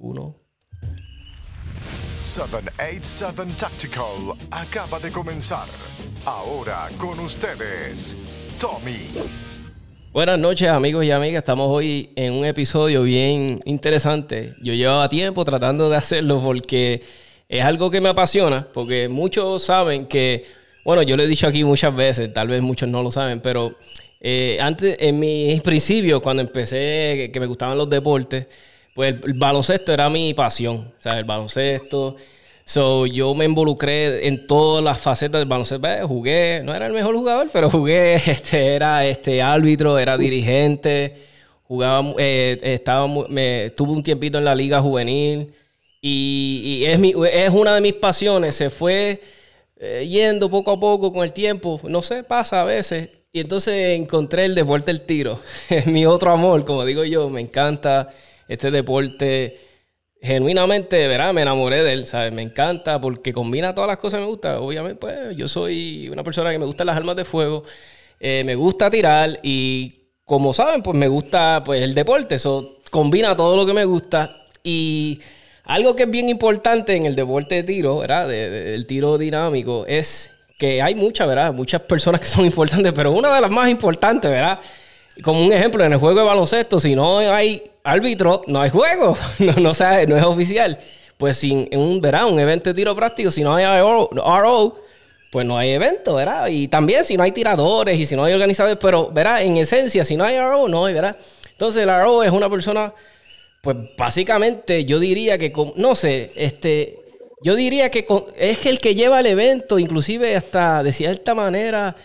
Uno. 787 Tactical acaba de comenzar. Ahora con ustedes, Tommy. Buenas noches amigos y amigas, estamos hoy en un episodio bien interesante. Yo llevaba tiempo tratando de hacerlo porque es algo que me apasiona, porque muchos saben que, bueno, yo lo he dicho aquí muchas veces, tal vez muchos no lo saben, pero eh, antes, en mis principios, cuando empecé, que me gustaban los deportes, pues el, baloncesto era mi pasión, o sea, el baloncesto. So, yo me involucré en todas las facetas del baloncesto. Jugué, no era el mejor jugador, pero jugué, este, era este árbitro, era dirigente, jugaba, eh, estaba, me, tuve un tiempito en la liga juvenil y, es, mi, es una de mis pasiones. Se fue eh, yendo poco a poco con el tiempo, no sé, pasa a veces. Y entonces encontré el deporte del tiro, es mi otro amor, como digo yo, me encanta este deporte genuinamente, ¿verdad? Me enamoré de él, ¿sabes? Me encanta porque combina todas las cosas que me gustan. Obviamente, pues yo soy una persona que me gusta las armas de fuego, eh, me gusta tirar y como saben, pues me gusta pues el deporte, eso combina todo lo que me gusta y algo que es bien importante en el deporte de tiro, ¿verdad? el tiro dinámico es que hay muchas, ¿verdad? Muchas personas que son importantes, pero una de las más importantes, ¿verdad? Como un ejemplo, en el juego de baloncesto, si no hay árbitro, no hay juego, no, no, no es oficial. Pues sin un, ¿verdad? un evento de tiro práctico, si no hay RO, pues no hay evento, ¿verdad? Y también si no hay tiradores y si no hay organizadores, pero, ¿verdad? En esencia, si no hay RO, no hay, ¿verdad? Entonces el RO es una persona, pues básicamente yo diría que, no sé, este, yo diría que es el que lleva el evento, inclusive hasta de cierta manera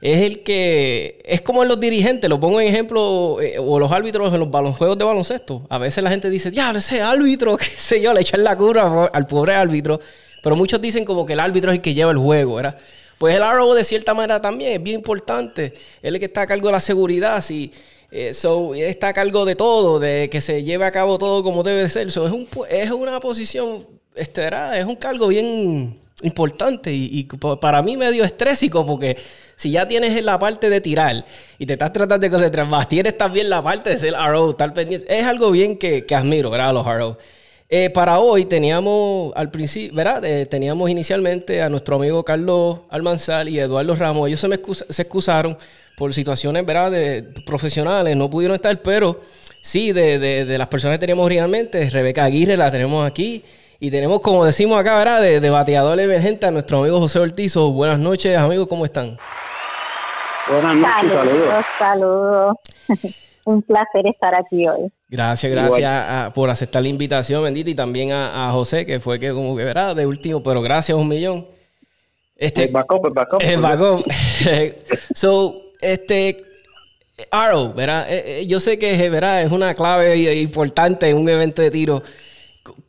es el que es como en los dirigentes, lo pongo en ejemplo, eh, o los árbitros en los juegos de baloncesto. A veces la gente dice, diablo, ese árbitro, qué sé yo, le echan la cura al pobre árbitro. Pero muchos dicen como que el árbitro es el que lleva el juego, ¿verdad? Pues el RO de cierta manera también es bien importante. Él es el que está a cargo de la seguridad, sí. Eh, está a cargo de todo, de que se lleve a cabo todo como debe ser. es, un, es una posición, este, es un cargo bien importante y, para mí medio estrésico porque si ya tienes la parte de tirar y te estás tratando de concentrar más, tienes también la parte de ser RO, estar pendiente. Es algo bien que, admiro, ¿verdad? Los RO. Eh, para hoy teníamos al principio, ¿verdad? Eh, teníamos inicialmente a nuestro amigo Carlos Almanzal y Eduardo Ramos. Ellos se me excusaron por situaciones, ¿verdad? De, profesionales, no pudieron estar, pero sí, de, de las personas que teníamos originalmente, Rebeca Aguirre la tenemos aquí. Y tenemos, como decimos acá, ¿verdad? De, bateador emergente a nuestro amigo José Ortizo. Buenas noches, amigos, ¿cómo están? Buenas noches, saludos. Saludos. Un placer estar aquí hoy. Gracias, gracias por aceptar la invitación, bendito, y también a, José, que fue que como que, ¿verdad? De último, pero gracias un millón. Este, el backup, el backup. El backup. so, este, Arrow, ¿verdad? Eh, eh, yo sé que, ¿verdad? Es una clave importante en un evento de tiro.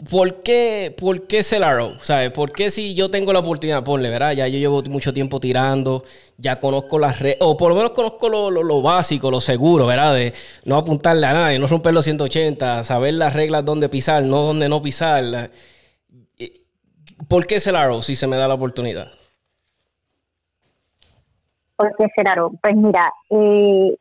¿Por qué, ¿Por qué Celaro? ¿Sabes? ¿Por qué si yo tengo la oportunidad? Ponle, ¿verdad? Ya yo llevo mucho tiempo tirando, ya conozco las redes, o por lo menos conozco lo, básico, lo seguro, ¿verdad? De no apuntarle a nadie, no romper los 180, saber las reglas dónde pisar, no dónde no pisar. ¿Por qué Celaro si se me da la oportunidad? ¿Por qué Celaro? Pues mira, eh,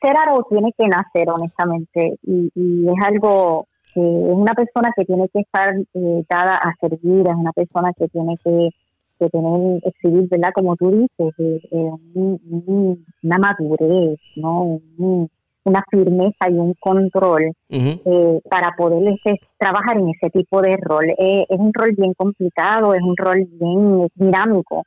Celaro tiene que nacer, honestamente, y es algo es una persona que tiene que estar eh, dada a servir, es una persona que tiene que, tener, exhibir, ¿verdad? Como tú dices, eh, eh, una madurez, ¿no? una firmeza y un control para poder este, trabajar en ese tipo de rol. es un rol bien complicado, es un rol bien dinámico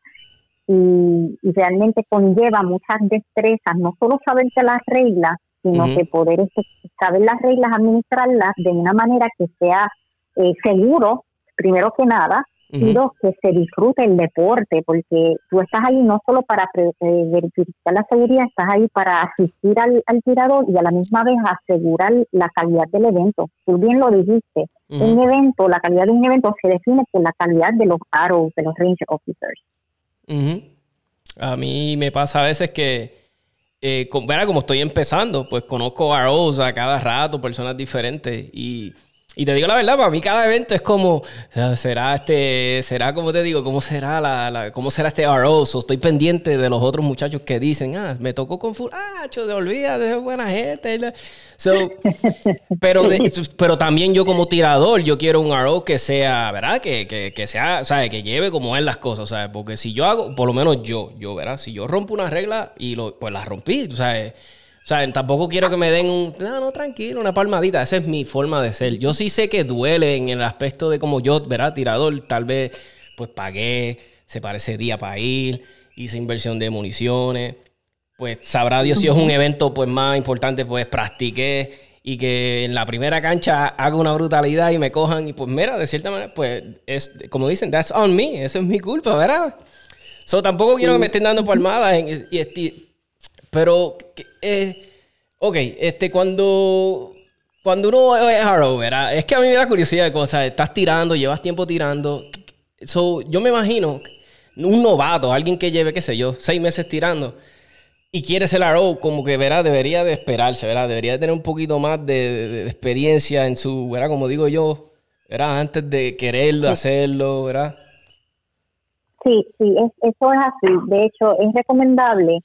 y, y realmente conlleva muchas destrezas, no solo saberte las reglas, sino que poder este, saber las reglas, administrarlas de una manera que sea eh, seguro, primero que nada, y dos, que se disfrute el deporte, porque tú estás ahí no solo para eh, verificar la seguridad, estás ahí para asistir al, tirador y a la misma vez asegurar la calidad del evento. Tú bien lo dijiste, un evento, la calidad de un evento se define por la calidad de los arrows, de los range officers. A mí me pasa a veces que eh, como estoy empezando, pues conozco ROs a cada rato, personas diferentes. Y Y te digo la verdad, para mí cada evento es como, será este, será como te digo, cómo será la, cómo será este RO. estoy pendiente de los otros muchachos que dicen, ah, me tocó con full, ah, de olvida, de buena gente. pero, pero también yo como tirador, yo quiero un RO que sea, ¿verdad? Que, que, que sea, ¿sabes? Que lleve como es las cosas, ¿sabes? Porque si yo hago, por lo menos yo, yo, ¿verdad? Si yo rompo una regla y lo, pues la rompí, ¿sabes? O sea, tampoco quiero que me den un, no, no, tranquilo, una palmadita. Esa es mi forma de ser. Yo sí sé que duele en el aspecto de como yo, ¿verdad? Tirador, tal vez, pues pagué, se parece día para ir, hice inversión de municiones. Pues sabrá Dios si es un evento pues más importante, pues practiqué y que en la primera cancha haga una brutalidad y me cojan y pues mira, de cierta manera, pues es como dicen, that's on me, eso es mi culpa, ¿verdad? So tampoco quiero que me estén dando palmadas y, y, pero, eh, ok, este, cuando, cuando uno es hard ¿verdad? Es que a mí me da curiosidad de cosas. Estás tirando, llevas tiempo tirando. So, yo me imagino un novato, alguien que lleve, qué sé yo, seis meses tirando y quiere ser RO, como que, verá, debería de esperarse, ¿verdad? Debería de tener un poquito más de, experiencia en su, ¿verdad? Como digo yo, ¿verdad? Antes de quererlo, hacerlo, ¿verdad? Sí, sí, eso es así. De hecho, es recomendable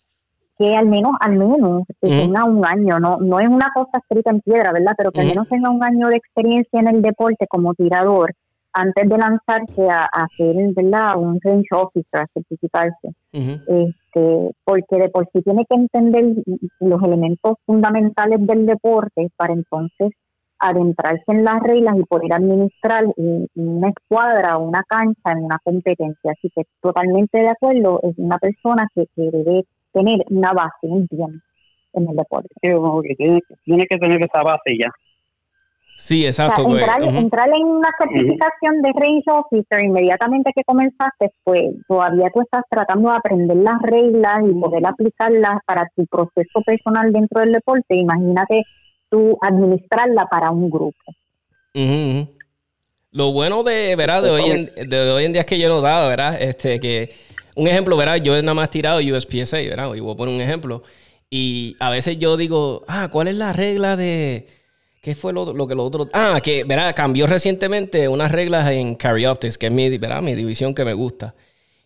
que al menos, al menos tenga un año, no, no es una cosa escrita en piedra, ¿verdad? Pero que al menos tenga un año de experiencia en el deporte como tirador antes de lanzarse a, hacer, ¿verdad? Un range officer, a certificarse. este, porque de por sí tiene que entender los elementos fundamentales del deporte para entonces adentrarse en las reglas y poder administrar una escuadra o una cancha en una competencia. Así que totalmente de acuerdo, es una persona que, que debe tener una base, un bien en el deporte. tiene, que tener esa base ya. Sí, exacto. Pues, entrar, en una certificación de range officer inmediatamente que comenzaste, pues todavía tú estás tratando de aprender las reglas y poder aplicarlas para tu proceso personal dentro del deporte. Imagínate tú administrarla para un grupo. Lo bueno de, ¿verdad? De hoy, en, de hoy en día es que yo he notado, ¿verdad? Este, que un ejemplo, ¿verdad? Yo nada más tirado USPSA, ¿verdad? Y voy a poner un ejemplo. Y a veces yo digo, ah, ¿cuál es la regla de... ¿Qué fue lo, que lo otro? Ah, que, ¿verdad? Cambió recientemente unas reglas en Carry Optics, que es mi, ¿verdad? mi división que me gusta.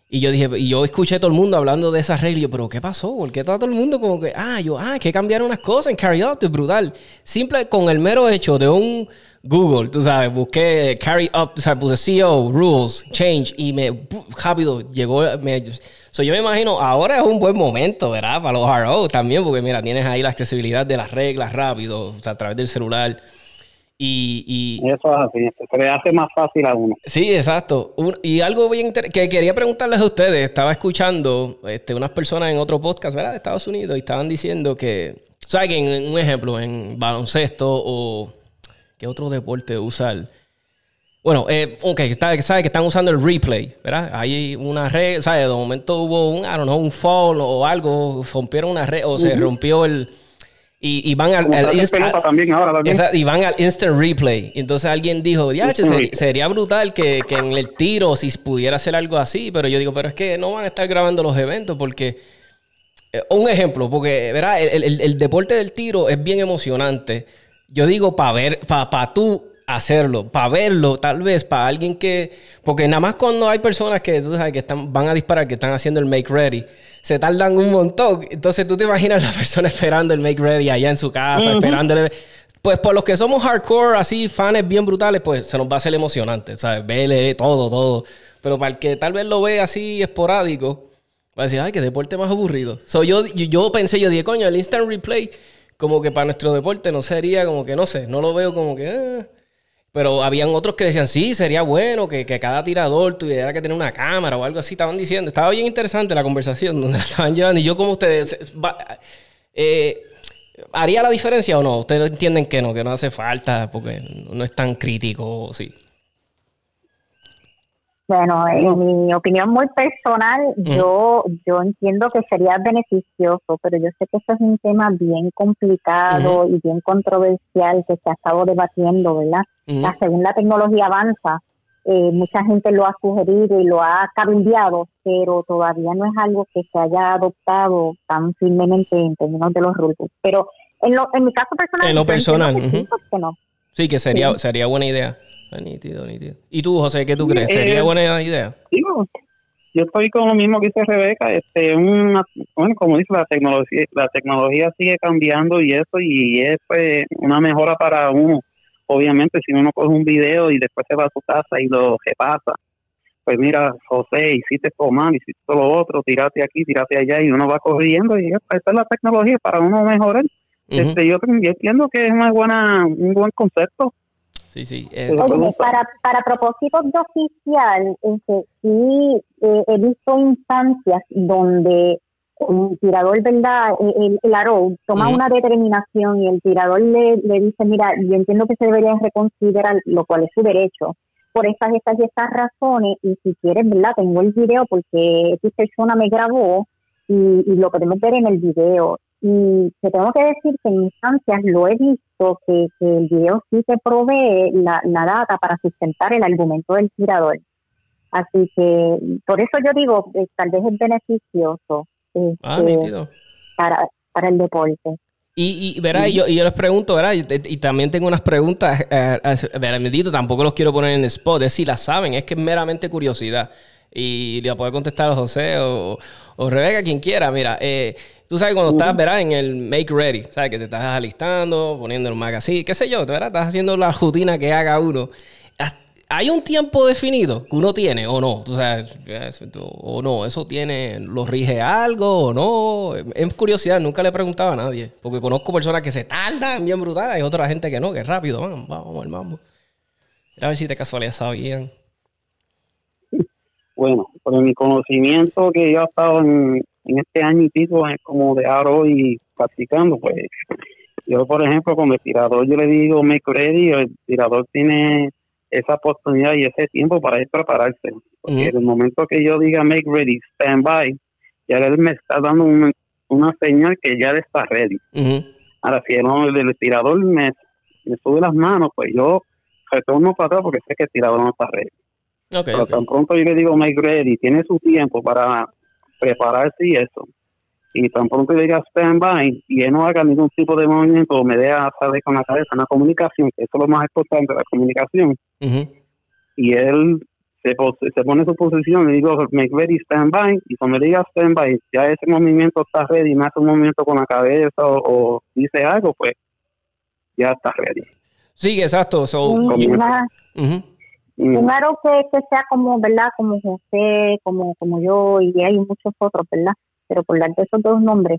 Y yo dije, y yo escuché a todo el mundo hablando de esas reglas. Y yo, ¿pero qué pasó? ¿Por qué está todo el mundo como que, ah, yo, ah, que cambiaron unas cosas en Carry Optics, brutal? Simple con el mero hecho de un Google, tú sabes, busqué carry up, o sea, puse CEO, rules, change, y me rápido llegó. Me, so yo me imagino, ahora es un buen momento, ¿verdad? Para los RO también, porque mira, tienes ahí la accesibilidad de las reglas rápido, o sea, a través del celular. Y, y, eso es así, se le hace más fácil a uno. Sí, exacto. y algo bien que quería preguntarles a ustedes, estaba escuchando este, unas personas en otro podcast, ¿verdad? De Estados Unidos, y estaban diciendo que, ¿sabes? Que en, un ejemplo, en baloncesto o ¿Qué otro deporte usar? Bueno, eh, ok, sabe que están usando el replay, ¿verdad? Hay una red, ¿sabes? De momento hubo un, I don't know, un fall o algo, rompieron una red o se rompió el... Y, van al, instant, y van al instant replay. Entonces alguien dijo, ya, sería, brutal que, en el tiro si pudiera hacer algo así. Pero yo digo, pero es que no van a estar grabando los eventos porque... Eh, un ejemplo, porque, ¿verdad? El, el deporte del tiro es bien emocionante yo digo para ver, para tú hacerlo, para verlo, tal vez para alguien que, porque nada más cuando hay personas que tú sabes que están, van a disparar, que están haciendo el make ready, se tardan un montón. Entonces tú te imaginas la persona esperando el make ready allá en su casa, esperándole. Pues por los que somos hardcore, así, fans bien brutales, pues se nos va a hacer emocionante, ¿sabes? Vele todo, todo. Pero para el que tal vez lo ve así esporádico, va a decir, ay, qué deporte más aburrido. So, yo, yo pensé, yo dije, coño, el instant replay como que para nuestro deporte no sería como que, no sé, no lo veo como que... Eh. Pero habían otros que decían, sí, sería bueno que, cada tirador tuviera que tener una cámara o algo así. Estaban diciendo, estaba bien interesante la conversación donde la estaban llevando. Y yo como ustedes, eh, ¿haría la diferencia o no? ¿Ustedes entienden que no, que no hace falta porque no es tan crítico? Sí. Bueno, en mi opinión muy personal, yo yo entiendo que sería beneficioso, pero yo sé que eso es un tema bien complicado y bien controversial que se ha estado debatiendo, ¿verdad? según la tecnología avanza, eh, mucha gente lo ha sugerido y lo ha cambiado, pero todavía no es algo que se haya adoptado tan firmemente en términos de los rules. Pero en, lo, en mi caso personal, en lo personal, que no. Sí, que sería, sería buena idea. Nítido, nítido. ¿Y tú, José, qué tú crees? ¿Sería Eh, buena idea? Digo, yo estoy con lo mismo que dice Rebeca, este, una, bueno, como dice, la tecnología, la tecnología sigue cambiando y eso, y es pues, una mejora para uno. Obviamente, si uno coge un video y después se va a su casa y lo repasa, pues mira, José, hiciste esto mal, hiciste todo lo otro, tirate aquí, tirate allá, y uno va corriendo, y esta es la tecnología para uno mejorar. Este, yo, yo entiendo que es una buena, un buen concepto. Sí, sí. eh, Oye, pregunta. para, para propósitos de oficial, este, sí eh, he visto instancias donde el tirador, ¿verdad? El, el arrow toma una determinación y el tirador le, le dice, mira, yo entiendo que se debería reconsiderar, lo cual es su derecho, por estas, estas y estas razones, y si quieres, ¿verdad? Tengo el video porque esta persona me grabó y, y lo podemos ver en el video. Y te tengo que decir que en instancias lo he visto que, que el video sí te provee la, la data para sustentar el argumento del tirador. Así que por eso yo digo, eh, tal vez es beneficioso ah, este, nítido. para, para el deporte. Y, y verá, y yo, y yo les pregunto, ¿verdad? Y, y también tengo unas preguntas, eh, eh, verá, bendito, tampoco los quiero poner en el spot, es si las saben, es que es meramente curiosidad. Y le puede contestar a José o, o Rebeca, quien quiera. Mira, eh, tú sabes cuando estás, verá, en el make ready, ¿sabes? Que te estás alistando, poniendo el magazine, qué sé yo, ¿verdad? Estás haciendo la rutina que haga uno. ¿Hay un tiempo definido que uno tiene o no? Tú sabes, o no, eso tiene, lo rige algo o no. Es curiosidad, nunca le he preguntado a nadie, porque conozco personas que se tardan bien brutal, hay otra gente que no, que es rápido, vamos, vamos al mambo. A ver si de casualidad sabían. Bueno, por mi conocimiento que yo he estado en, en este año y pico eh, como de aro y practicando, pues yo, por ejemplo, con el tirador, yo le digo make ready, el tirador tiene esa oportunidad y ese tiempo para ir prepararse. Porque en el momento que yo diga make ready, stand by, ya él me está dando una, una señal que ya él está ready. Ahora, si el, el tirador me, me sube las manos, pues yo retorno para atrás porque sé que el tirador no está ready. Pero tan pronto yo le digo make ready, tiene su tiempo para prepararse y eso. Y tan pronto yo diga stand by y él no haga ningún tipo de movimiento o me deja saber con la cabeza una comunicación, que eso es lo más importante, la comunicación. Y él se, se pone en su posición y digo make ready, stand by. Y cuando le diga stand by, ya ese movimiento está ready, me hace un movimiento con la cabeza o, o dice algo, pues ya está ready. Sí, exacto. So, Un, comienza. Aro que, que sea como, ¿verdad? Como José, como, como yo, y hay muchos otros, ¿verdad? Pero por darte esos dos nombres,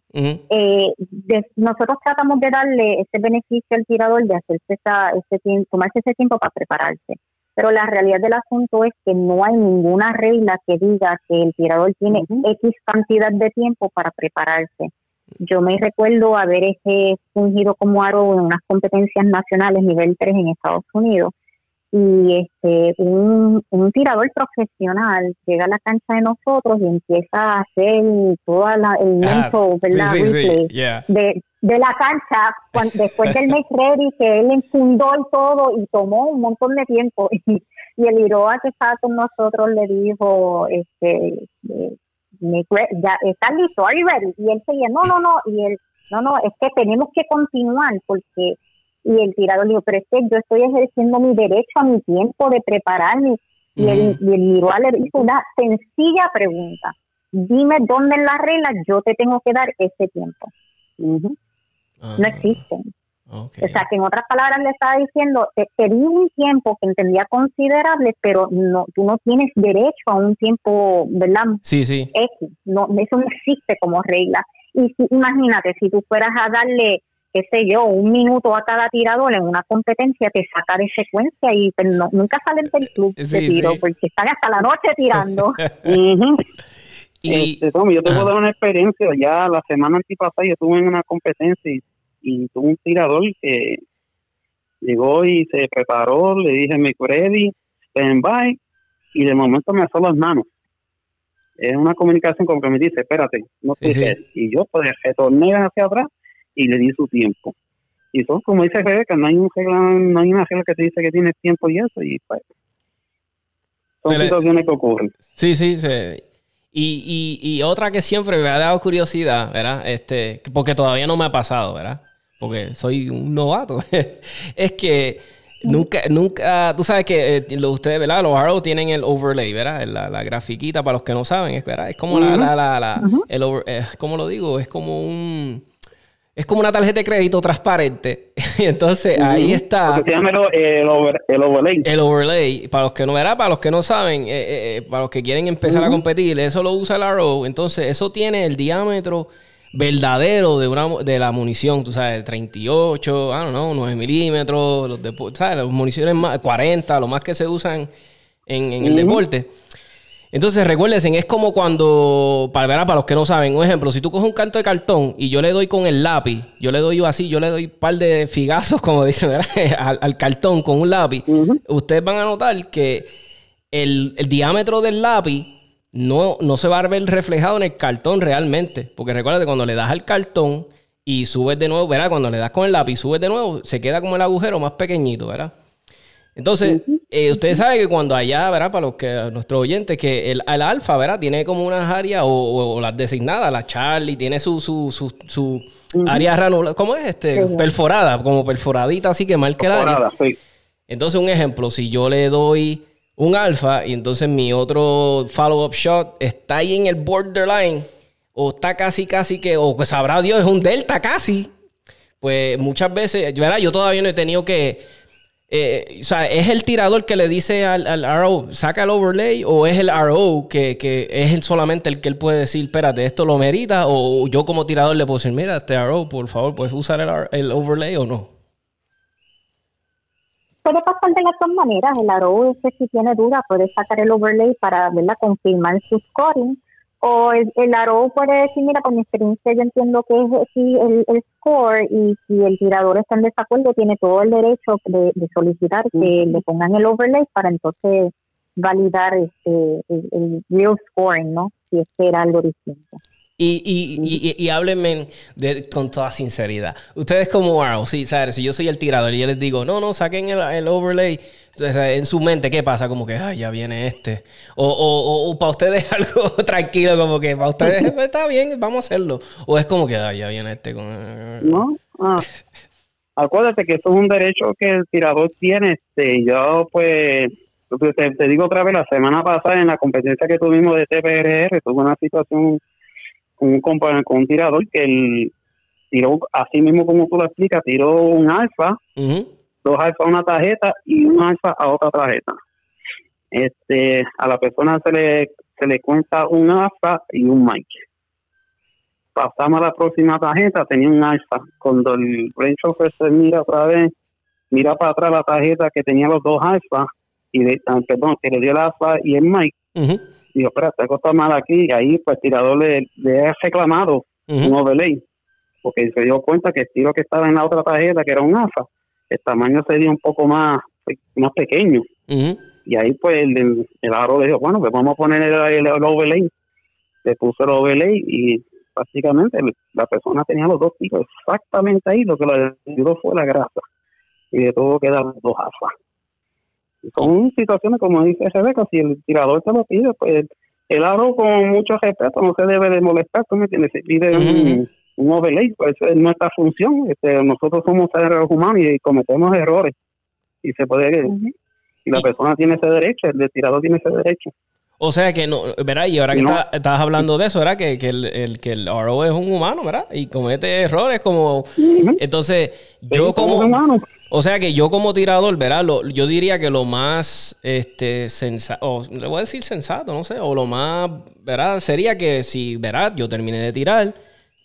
eh, de- nosotros tratamos de darle ese beneficio al tirador de hacerse esa, ese tiempo, tomarse ese tiempo para prepararse. Pero la realidad del asunto es que no hay ninguna regla que diga que el tirador tiene. X cantidad de tiempo para prepararse. Yo me recuerdo haber este, fungido como aro en unas competencias nacionales nivel 3 en Estados Unidos y este un, un tirador profesional llega a la cancha de nosotros y empieza a hacer toda la, el Ah, inmenso sí, ¿verdad? sí, sí. replay Yeah. de, de la cancha cuan- después del make ready que él enfundó y todo y tomó un montón de tiempo y, y el Iroa que estaba con nosotros le dijo este eh, ya estás listo are you ready y él seguía no no no y él no no es que tenemos que continuar porque y el tirador dijo pero es que yo estoy ejerciendo mi derecho a mi tiempo de prepararme y el, Ujú. y el le hizo una sencilla pregunta dime dónde en la regla yo te tengo que dar ese tiempo Ujú. Ah, no existen. O sea, que en otras palabras le estaba diciendo, te, te di un tiempo que entendía considerable, pero no, tú no tienes derecho a un tiempo, ¿verdad? Sí, sí. X. No, eso no existe como regla. Y si, imagínate, si tú fueras a darle, qué sé yo, un minuto a cada tirador en una competencia, te saca de secuencia y pues, no- nunca salen del club Sí, de tiro, sí. porque están hasta la noche tirando. Y, Este, Tommy, yo te puedo Ajá. dar una experiencia. Ya la semana antipasada yo estuve en una competencia y, y tuve un tirador que llegó y se preparó, le dije me ready, stand by, y de momento me alzó las manos. Es una comunicación como que me dice, espérate, no Sí. Y yo pues retorné hacia atrás y le di su tiempo. Y son como dice Rebeca, no hay, un regla, no hay una regla que te dice que tienes tiempo y eso, y pues son Se le- situaciones que ocurren. Sí, sí, sí. Y, y, y otra que siempre me ha dado curiosidad, ¿verdad? Este, porque todavía no me ha pasado, ¿verdad? Porque soy un novato. es que Nunca, nunca, tú sabes que eh, ustedes, ¿verdad? Los arrows tienen el overlay, ¿verdad? La, la grafiquita, para los que no saben, es, ¿verdad? Es como la, la, la, el eh, ¿cómo lo digo? Es como un, es como una tarjeta de crédito transparente. y entonces ahí está. Se llama el, overlay. El overlay. Para los que no, ¿verdad? Para los que no saben, eh, para los que quieren empezar a competir, eso lo usa el arrow. Entonces, eso tiene el diámetro verdadero de una de la munición, tú sabes, 38, ah, no, 9 milímetros, los de, ¿sabes? Las municiones más, 40, lo más que se usan en, el deporte. Entonces, recuérdense, es como cuando, para, para los que no saben, un ejemplo, si tú coges un canto de cartón y yo le doy con el lápiz, yo le doy así, yo le doy un par de figazos, como dicen, al, cartón con un lápiz, ustedes van a notar que el, el diámetro del lápiz no, no se va a ver reflejado en el cartón realmente. Porque recuerda que cuando le das al cartón y subes de nuevo, ¿verdad? Cuando le das con el lápiz y subes de nuevo, se queda como el agujero más pequeñito, ¿verdad? Entonces, eh, ustedes saben que cuando allá, ¿verdad? Para los que nuestros oyentes, que el, alfa, ¿verdad? Tiene como unas áreas o, las designadas, la Charlie, tiene su, su, su, su área ranulada, ¿cómo es? este Perforada, como perforadita, así que marca el área. Entonces, un ejemplo, si yo le doy un alfa y entonces mi otro follow-up shot está ahí en el borderline o está casi, casi que, o pues sabrá Dios, es un delta casi. Pues muchas veces, ¿verdad? Yo todavía no he tenido que... Eh, o sea, ¿es el tirador que le dice al, al, RO, saca el overlay? ¿O es el RO que, que es solamente el que él puede decir, espérate, esto lo merita? ¿O yo como tirador le puedo decir, mira, este RO, por favor, puedes usar el, el overlay o no? puede pasar de las dos maneras. El aro es que si tiene duda puede sacar el overlay para verla confirmar su scoring. O el, el aro puede decir, mira, con mi experiencia yo entiendo que es el, el, score y si el tirador está en desacuerdo tiene todo el derecho de, solicitar que le pongan el overlay para entonces validar este, el, el real scoring, ¿no? Si es que era algo distinto. Y, y, y, y, háblenme de, con toda sinceridad. Ustedes como wow, sí, ¿sabes? Si yo soy el tirador y yo les digo, no, no, saquen el, overlay. Entonces, en su mente, ¿qué pasa? Como que, ay, ya viene este. O, o, o, para ustedes algo tranquilo, como que para ustedes pues, está bien, vamos a hacerlo. O es como que, ay, ya viene este. No, ah. acuérdate que eso es un derecho que el tirador tiene. Este, yo, pues, te, te digo otra vez, la semana pasada en la competencia que tuvimos de TPRR, tuve una situación un compañero con un tirador que él tiró, así mismo como tú lo explicas, tiró un alfa, dos alfa a una tarjeta y un alfa a otra tarjeta. Este, a la persona se le, se le cuenta un alfa y un mic. Pasamos a la próxima tarjeta, tenía un alfa. Cuando el range se mira otra vez, mira para atrás la tarjeta que tenía los dos alfa, y de, perdón, que le dio el alfa y el mic, dijo, espera, algo está mal aquí, y ahí pues el tirador le, le ha reclamado un overlay, porque se dio cuenta que el tiro que estaba en la otra tarjeta, que era un AFA, el tamaño sería un poco más, más pequeño. Y ahí pues el, el, aro le dijo, bueno, pues vamos a poner el, overlay. Le puso el overlay y básicamente la persona tenía los dos tiros exactamente ahí, lo que le ayudó fue la grasa. Y de todo quedaron dos AFA son situaciones como dice Rebeca, si el tirador te lo pide, pues el aro con mucho respeto no se debe de molestar, tú me entiendes, si pide un, un, overlay, pues es nuestra función, este, nosotros somos seres humanos y cometemos errores y se puede, y la persona tiene ese derecho, el tirador tiene ese derecho. O sea que no, ¿verdad? Y ahora que estás hablando de eso, ¿verdad? Que, que el, que el RO es un humano, ¿verdad? Y comete errores como... Entonces, yo como... O sea que yo como tirador, ¿verdad? yo diría que lo más este, sensato, le voy a decir sensato, no sé, o lo más, ¿verdad? Sería que si, ¿verdad? Yo terminé de tirar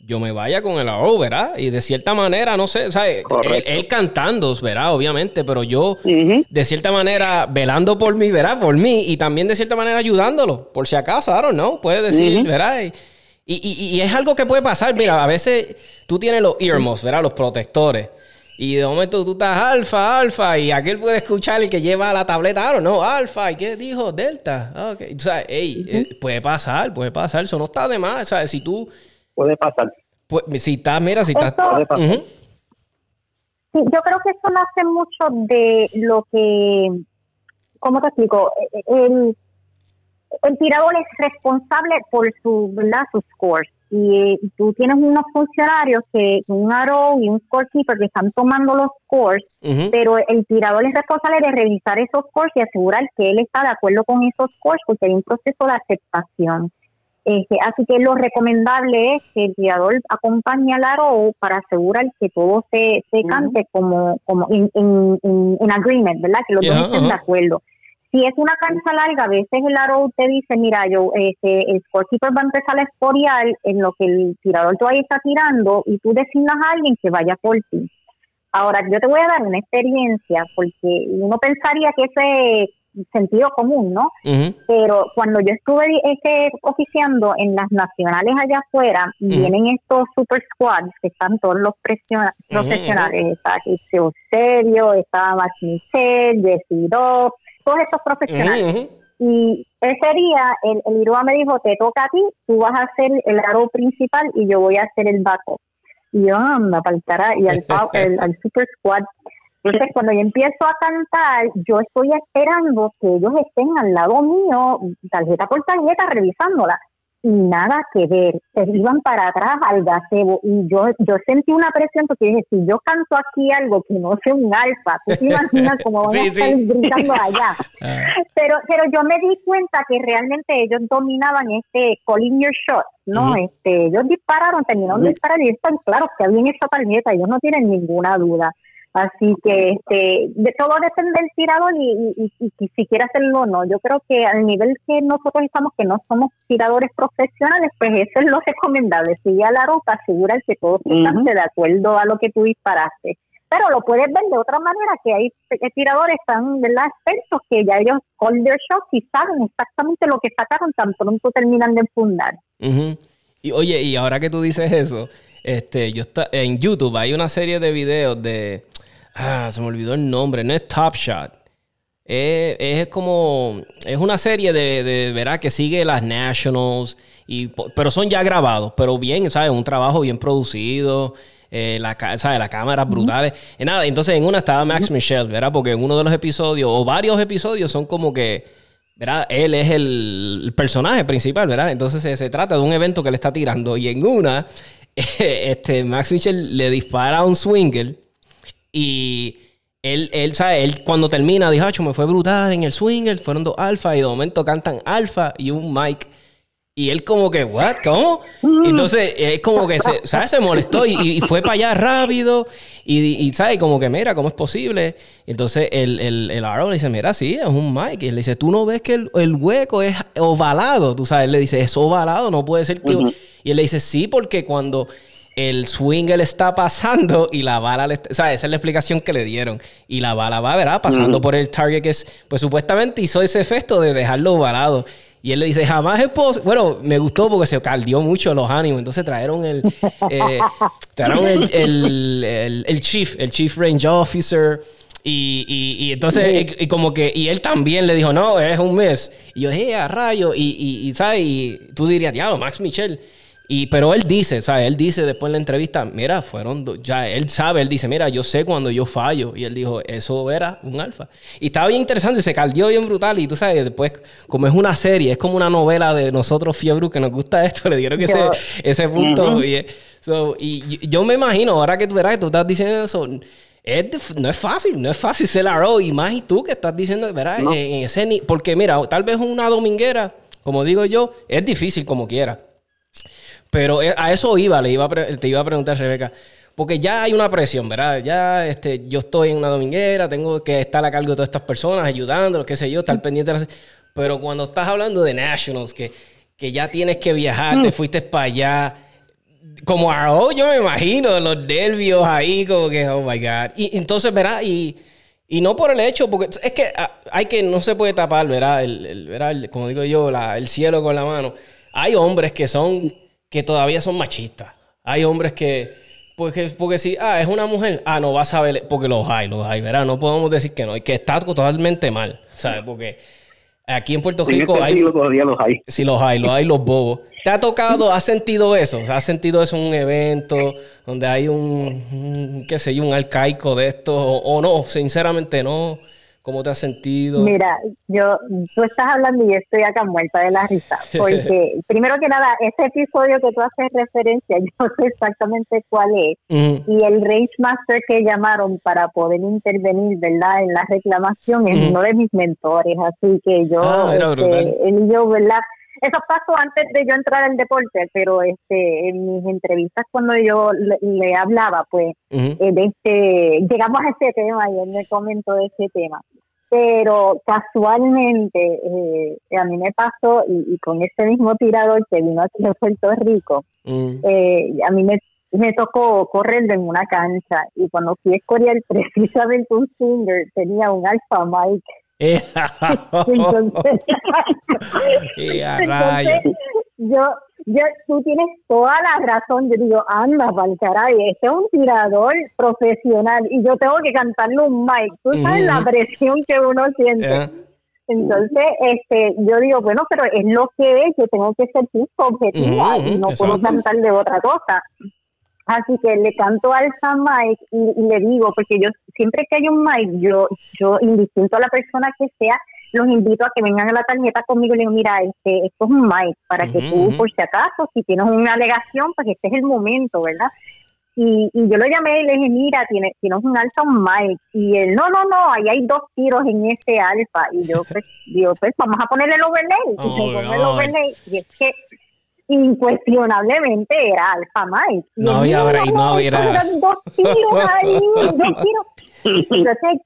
yo me vaya con el arrow, ¿verdad? Y de cierta manera, no sé, ¿sabes? Él, cantando, ¿verdad? Obviamente, pero yo, de cierta manera, velando por mí, ¿verdad? Por mí, y también de cierta manera ayudándolo, por si acaso, I don't know, puede decir, ¿verdad? Y, y, y, es algo que puede pasar, mira, a veces tú tienes los earmuffs, ¿verdad? Los protectores. Y de momento tú estás alfa, alfa, y aquel puede escuchar el que lleva la tableta, no, alfa, ¿y qué dijo? Delta. Ok, o sea, hey, eh, puede pasar, puede pasar, eso no está de más, ¿sabes? Si tú puede pasar. Pues, si está, mira, si está. Sí, yo creo que eso nace mucho de lo que, ¿cómo te explico? El, el tirador es responsable por su, ¿verdad? sus scores. y, tú tienes unos funcionarios que un aro y un scorekeeper que están tomando los scores, pero el tirador es responsable de revisar esos scores y asegurar que él está de acuerdo con esos scores porque hay un proceso de aceptación. Este, así que lo recomendable es que el tirador acompañe al aro para asegurar que todo se, se cante como, como en, en, agreement, ¿verdad? Que los dos estén de acuerdo. Si es una cancha larga, a veces el aro te dice, mira, yo, este, el scorekeeper va a empezar a esporear en lo que el tirador todavía está tirando y tú designas a alguien que vaya por ti. Ahora, yo te voy a dar una experiencia, porque uno pensaría que ese sentido común, ¿no? Pero cuando yo estuve este, oficiando en las nacionales allá afuera, vienen estos super squads que están todos los profesionales, está Ixio Serio, está Max Michel, Jesse todos estos profesionales. Y ese día el, el Irua me dijo, te toca a ti, tú vas a hacer el aro principal y yo voy a hacer el backup. Y yo, anda, para y al, al super squad entonces, cuando yo empiezo a cantar, yo estoy esperando que ellos estén al lado mío, tarjeta por tarjeta, revisándola. Y nada que ver, se iban para atrás al gazebo. Y yo yo sentí una presión porque dije, si yo canto aquí algo que no sea un alfa, tú te imaginas cómo van a estar gritando allá. Ah. pero pero yo me di cuenta que realmente ellos dominaban este calling your shot, ¿no? este Ellos dispararon, terminaron de disparar y están claros que había en esa tarjeta, ellos no tienen ninguna duda. Así que este, de todo depende del tirador y, si quiere hacerlo o no. Yo creo que al nivel que nosotros estamos, que no somos tiradores profesionales, pues eso es lo recomendable. Sigue a la ruta, asegura que todos están de acuerdo a lo que tú disparaste. Pero lo puedes ver de otra manera, que hay tiradores tan ¿verdad? expertos que ya ellos call their shots y saben exactamente lo que sacaron tan pronto terminan de fundar. Y oye, y ahora que tú dices eso, este, yo está, en YouTube hay una serie de videos de Ah, se me olvidó el nombre. No es Top Shot. Es, como. Es una serie de, de ¿verdad? Que sigue las Nationals. Y, pero son ya grabados. Pero bien, ¿sabes? Un trabajo bien producido. Eh, la, ¿sabes? Las cámaras brutales. nada, entonces en una estaba Max Michelle, ¿verdad? Porque en uno de los episodios, o varios episodios, son como que. ¿verdad? Él es el, personaje principal, ¿verdad? Entonces se, se, trata de un evento que le está tirando. Y en una, este, Max Michelle le dispara a un swinger y él, él, ¿sabe? Él cuando termina dijo, me fue brutal en el swinger, fueron dos alfa y de momento cantan alfa y un mic. Y él como que, ¿what? ¿Cómo? Mm. Entonces, es como que, se, ¿sabes? Se molestó y, fue para allá rápido. Y, y, ¿sabes? Como que, mira, ¿cómo es posible? Entonces, el, el, el le dice, mira, sí, es un mic. Y él le dice, ¿tú no ves que el, hueco es ovalado? Tú sabes, él le dice, es ovalado, no puede ser que... Y él le dice, sí, porque cuando el swinger está pasando y la bala, le, o sea, esa es la explicación que le dieron. Y la bala va, ¿verdad? Pasando por el target que es, pues supuestamente hizo ese efecto de dejarlo varado. Y él le dice, jamás es posible. Bueno, me gustó porque se caldió mucho los ánimos. Entonces trajeron el, eh, trajeron el, el, chief, el chief range officer. Y, y, y entonces, y, como que, y él también le dijo, no, es un mes. Y yo, hey, a rayo. Y, y, ¿sabes? Y tú dirías, diablo, Max Michel y, pero él dice, ¿sabes? Él dice después en la entrevista, mira, fueron, ya él sabe, él dice, mira, yo sé cuando yo fallo. Y él dijo, eso era un alfa. Y estaba bien interesante, se caldió bien brutal. Y tú sabes, después, como es una serie, es como una novela de nosotros, Fiebre, que nos gusta esto, le dieron ese, ese punto. y, yo me imagino, ahora que tú verás que tú estás diciendo eso, es, no es fácil, no es fácil ser la y más y tú que estás diciendo, ¿verdad? En, ese, porque mira, tal vez una dominguera, como digo yo, es difícil como quiera. Pero eh, a eso iba, le iba te iba a preguntar, Rebeca. Porque ya hay una presión, ¿verdad? Ya este, yo estoy en una dominguera, tengo que estar a cargo de todas estas personas, ayudando, qué sé yo, estar pendiente de las... Pero cuando estás hablando de Nationals, que, que ya tienes que viajar, te mm. fuiste para allá, como a yo me imagino, los nervios ahí, como que, oh my God. Y entonces, ¿verdad? Y, y no por el hecho, porque es que ah, hay que, no se puede tapar, ¿verdad? El, ¿verdad? como digo yo, el cielo con la mano. Hay hombres que son que todavía son machistas. Hay hombres que, porque, porque si, ah, es una mujer, ah, no vas a ver, porque los hay, los hay, ¿verdad? No podemos decir que no, y que está totalmente mal, ¿sabes? Porque aquí en Puerto Rico este hay... todavía los hay. Sí, los hay, los hay, los bobos. ¿Te ha tocado, has sentido eso? O sea, ¿Has sentido eso en un evento donde hay un, qué sé yo, un arcaico de esto? O, no, sinceramente no. ¿Cómo te has sentido? Mira, yo, tú estás hablando y estoy acá muerta de la risa, porque primero que nada, ese episodio que tú haces referencia, yo sé exactamente cuál es, y el Range Master que llamaron para poder intervenir, ¿verdad?, en la reclamación es uno de mis mentores, así que yo, ah, este, él y yo, ¿verdad?, eso pasó antes de yo entrar al deporte, pero este en mis entrevistas cuando yo le, hablaba, pues eh, este, llegamos a ese tema y él me comentó de ese tema. Pero casualmente eh, a mí me pasó, y, con ese mismo tirador que vino aquí de Puerto Rico, eh, a mí me, me tocó correr en una cancha y cuando fui a escorear precisamente un singer tenía un alfa Mike entonces, yo, yo, tú tienes toda la razón. Yo digo, anda, pa'l caray, este es un tirador profesional y yo tengo que cantarle un mic. Tú sabes la presión que uno siente. Entonces, este, yo digo, bueno, pero es lo que es, yo tengo que ser objetiva y no puedo cantar de otra cosa. Así que le canto al Mike y, le digo, porque yo siempre que hay un Mike, yo, yo indistinto a la persona que sea, los invito a que vengan a la tarjeta conmigo y le digo, mira, este, esto es un Mike, para que tú, por si acaso, si tienes una alegación, pues este es el momento, ¿verdad? Y, y yo lo llamé y le dije, mira, tienes, tienes un alfa, un Mike. Y él, no, no, no, ahí hay dos tiros en ese alfa. Y yo, pues, digo, pues vamos a ponerle el overlay. y el overlay. Y es que incuestionablemente era Alfa Mike. No había break, no había. Dos tiros ahí, dos tiros. Entonces,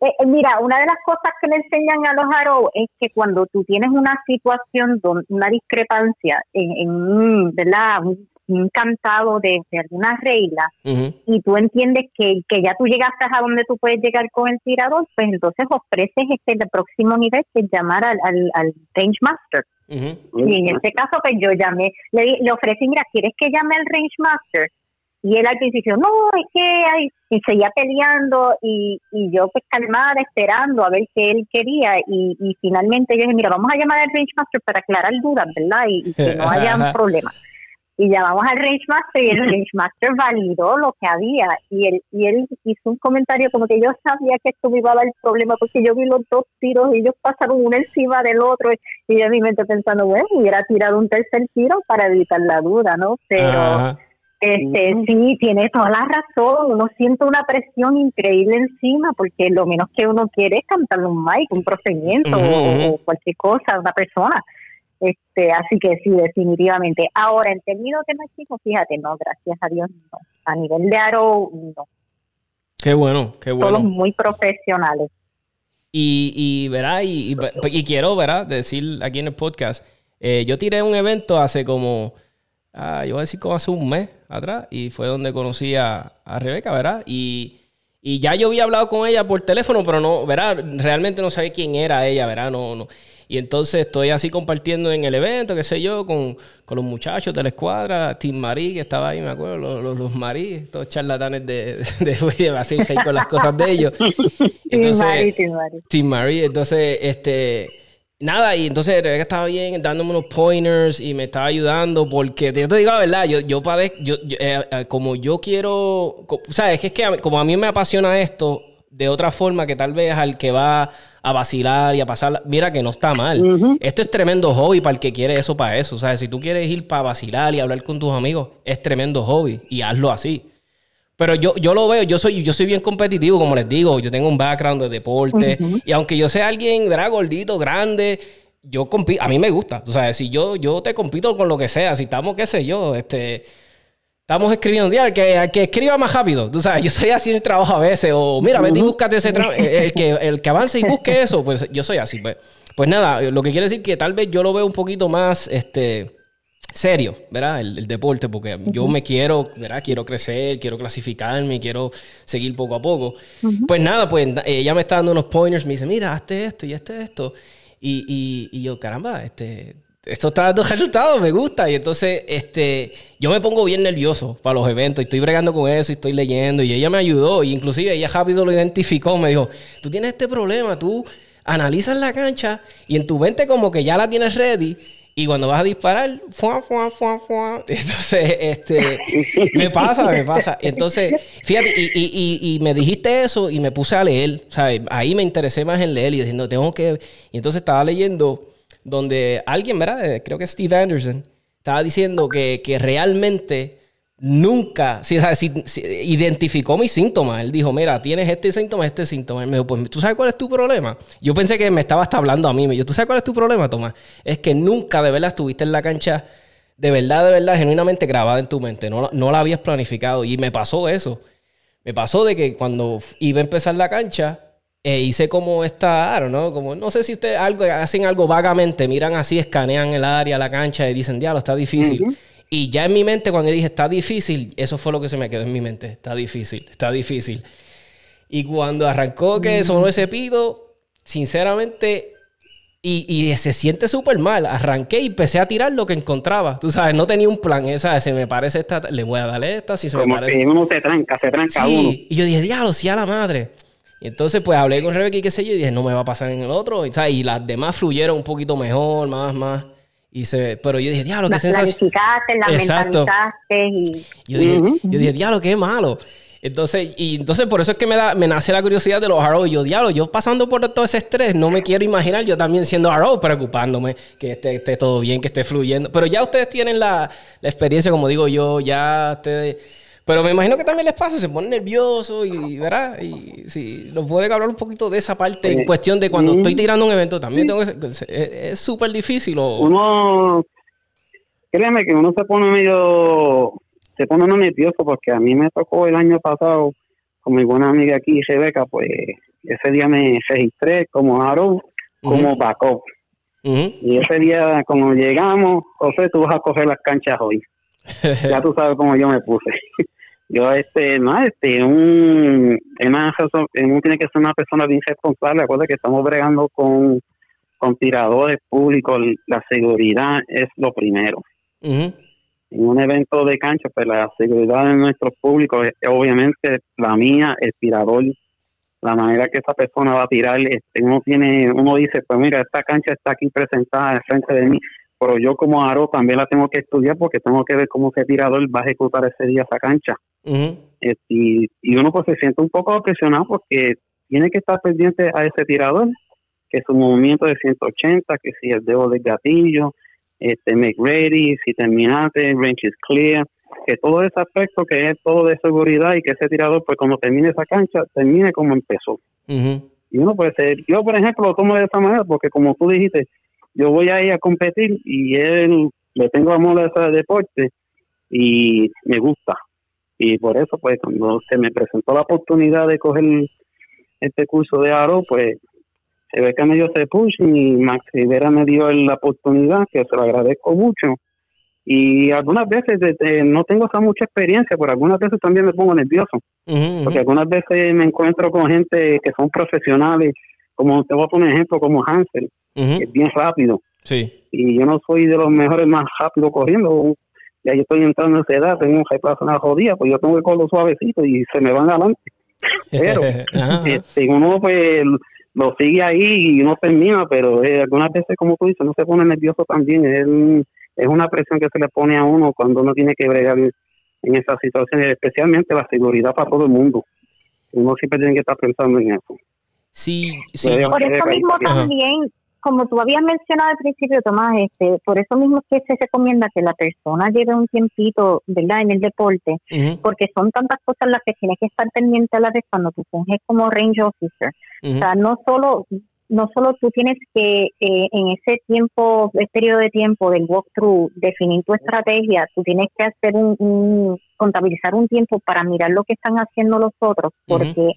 eh, eh, mira, una de las cosas que le enseñan a los Arrow es que cuando tú tienes una situación, una discrepancia en, en ¿verdad? Un, un cantado de, algunas reglas y tú entiendes que, que ya tú llegaste a donde tú puedes llegar con el tirador, pues entonces ofreces este el próximo nivel que es llamar al, al, al range master. Y en este caso, pues yo llamé, le, le ofrecí, mira, ¿quieres que llame al Range Master? Y él al principio, no, es que hay, y seguía peleando y, y yo pues calmada, esperando a ver qué él quería y, y finalmente yo dije, mira, vamos a llamar al Range Master para aclarar dudas, ¿verdad? Y, que no haya un problema y llamamos al Range Master y el Range Master validó lo que había y él, y él hizo un comentario como que yo sabía que esto me iba a dar el problema porque yo vi los dos tiros y ellos pasaron uno encima del otro y yo en mi mente pensando, bueno, hubiera tirado un tercer tiro para evitar la duda, ¿no? Pero este sí, tiene toda la razón, uno siente una presión increíble encima porque lo menos que uno quiere es cantarle un mic, un procedimiento o, o cualquier cosa a una persona. Este, así que sí, definitivamente. Ahora, en términos de chicos, fíjate, no, gracias a Dios, no. A nivel de aro, no. Qué bueno, qué bueno. Todos muy profesionales. Y, y verá, y, y, quiero, verá, decir aquí en el podcast, eh, yo tiré un evento hace como, ah, yo voy a decir como hace un mes atrás, y fue donde conocí a, a Rebeca, ¿verdad? Y, y ya yo había hablado con ella por teléfono, pero no, ¿verdad? Realmente no sabía quién era ella, ¿verdad? No, no. Y entonces estoy así compartiendo en el evento, qué sé yo, con, los muchachos de la escuadra, Tim Marie, que estaba ahí, me acuerdo, los, los, Marie, todos charlatanes de, de, de, con las cosas de ellos. Entonces, Tim Marie, entonces, este... Nada, y entonces Rebeca estaba bien dándome unos pointers y me estaba ayudando porque, yo te digo la verdad, yo, yo padezco, yo, eh, eh, como yo quiero, o sea, es que, es que como a mí me apasiona esto, de otra forma que tal vez al que va a vacilar y a pasar, mira que no está mal. Esto es tremendo hobby para el que quiere eso para eso. O sea, si tú quieres ir para vacilar y hablar con tus amigos, es tremendo hobby y hazlo así. Pero yo, yo lo veo, yo soy, yo soy bien competitivo, como les digo, yo tengo un background de deporte y aunque yo sea alguien, ¿verdad? Gordito, grande, yo compito, a mí me gusta. O sea, si yo, yo te compito con lo que sea, si estamos, qué sé yo, este Estamos escribiendo, día, que, que escriba más rápido. Tú sabes, yo soy así en el trabajo a veces. O mira, vete y búscate ese trabajo. El que, el que avance y busque eso, pues yo soy así. Pues, pues nada, lo que quiere decir que tal vez yo lo veo un poquito más este, serio, ¿verdad? El, deporte, porque yo me quiero, ¿verdad? Quiero crecer, quiero clasificarme, quiero seguir poco a poco. Pues nada, pues ella me está dando unos pointers, me dice, mira, hazte esto y hazte esto. Y, y, y yo, caramba, este, esto está dando resultados, me gusta. Y entonces, este, yo me pongo bien nervioso para los eventos. Estoy bregando con eso y estoy leyendo. Y ella me ayudó. Y inclusive ella rápido lo identificó. Me dijo, tú tienes este problema, tú analizas la cancha y en tu mente como que ya la tienes ready. Y cuando vas a disparar, fuá, fuá, fuá, fuá. Entonces, este, me pasa, me pasa. Entonces, fíjate, y, y, y, me dijiste eso y me puse a leer. Sea, ahí me interesé más en leer y diciendo, tengo que. Y entonces estaba leyendo donde alguien, ¿verdad? Creo que Steve Anderson, estaba diciendo que, que realmente nunca, si, identificó mis síntomas. Él dijo, mira, tienes este síntoma, este síntoma. Me dijo, pues, ¿tú sabes cuál es tu problema? Yo pensé que me estaba hasta hablando a mí. Me dijo, ¿tú sabes cuál es tu problema, Tomás? Es que nunca de verdad estuviste en la cancha, de verdad, de verdad, genuinamente grabada en tu mente. No, no la habías planificado. Y me pasó eso. Me pasó de que cuando iba a empezar la cancha, eh, hice como esta, ¿no? Como, no sé si ustedes algo, hacen algo vagamente, miran así, escanean el área, la cancha y dicen, diablo, está difícil. Y ya en mi mente, cuando dije está difícil, eso fue lo que se me quedó en mi mente. Está difícil, está difícil. Y cuando arrancó que sonó ese pido, sinceramente, y, se siente súper mal. Arranqué y empecé a tirar lo que encontraba. Tú sabes, no tenía un plan. Esa, se me parece esta, le voy a darle esta. Si se me parece. Que uno se tranca, se tranca uno. Y yo dije, diablo, sí a la madre. Y entonces, pues hablé con Rebeca y qué sé yo, y dije, no me va a pasar en el otro. Y, y las demás fluyeron un poquito mejor, más, más. Y se, pero yo dije, diablo, qué sensación. La mentalizaste y... Yo dije, yo dije, diablo, qué malo. Entonces, y entonces por eso es que me, da, me nace la curiosidad de los RO. Y yo, diablo, yo pasando por todo ese estrés, no me quiero imaginar yo también siendo RO, preocupándome que esté, esté todo bien, que esté fluyendo. Pero ya ustedes tienen la, la experiencia, como digo yo, ya ustedes pero me imagino que también les pasa, se ponen nerviosos y, ¿verdad? Y si nos puede hablar un poquito de esa parte en cuestión de cuando estoy tirando un evento, también tengo es súper difícil. O... Uno, créeme que uno se pone medio, se pone uno nervioso porque a mí me tocó el año pasado con mi buena amiga aquí, Rebeca, pues ese día me registré como Aro, como backup. Y ese día, como llegamos, José, tú vas a coger las canchas hoy. ya tú sabes cómo yo me puse. yo, este, no, este, un, uno tiene que ser una persona bien responsable. Acuérdate que estamos bregando con, con tiradores públicos. La seguridad es lo primero. En un evento de cancha, pues la seguridad de nuestros públicos es obviamente la mía, el tirador, la manera que esa persona va a tirar. Este, uno tiene, uno dice, pues mira, esta cancha está aquí presentada frente de mí pero yo como aro también la tengo que estudiar porque tengo que ver cómo ese tirador va a ejecutar ese día esa cancha. Este, y, uno pues se siente un poco presionado porque tiene que estar pendiente a ese tirador, que su movimiento de 180, que si el dedo del gatillo, este make ready, si terminaste, range is clear, que todo ese aspecto que es todo de seguridad y que ese tirador pues cuando termine esa cancha, termine como empezó. Y uno puede ser, yo por ejemplo lo tomo de esa manera porque como tú dijiste, yo voy a ir a competir y él le tengo amor a ese deporte y me gusta. Y por eso, pues, cuando se me presentó la oportunidad de coger este curso de aro, pues, se ve que me dio ese push y Max Rivera me dio la oportunidad, que se lo agradezco mucho. Y algunas veces no tengo esa mucha experiencia, pero algunas veces también me pongo nervioso. Porque algunas veces me encuentro con gente que son profesionales, como te voy a poner ejemplo, como Hansel es bien rápido. Sí. Y yo no soy de los mejores más rápido corriendo. Ya yo estoy entrando en esa edad, tengo un repaso una jodida, pues yo tengo el colo suavecito y se me van adelante. Pero este, uno pues lo sigue ahí y no termina, pero eh, algunas veces, como tú dices, uno se pone nervioso también. Es, es una presión que se le pone a uno cuando uno tiene que bregar en esas situaciones, especialmente la seguridad para todo el mundo. Uno siempre tiene que estar pensando en eso. Sí, sí. Por eso mismo también como tú habías mencionado al principio, Tomás, este, por eso mismo es que se recomienda que la persona lleve un tiempito, ¿verdad?, en el deporte, porque son tantas cosas las que tienes que estar pendiente a la vez cuando tú funges como range officer. O sea, no solo no solo tú tienes que eh, en ese tiempo, ese periodo de tiempo del walkthrough, definir tu estrategia, tú tienes que hacer un, contabilizar un tiempo para mirar lo que están haciendo los otros, porque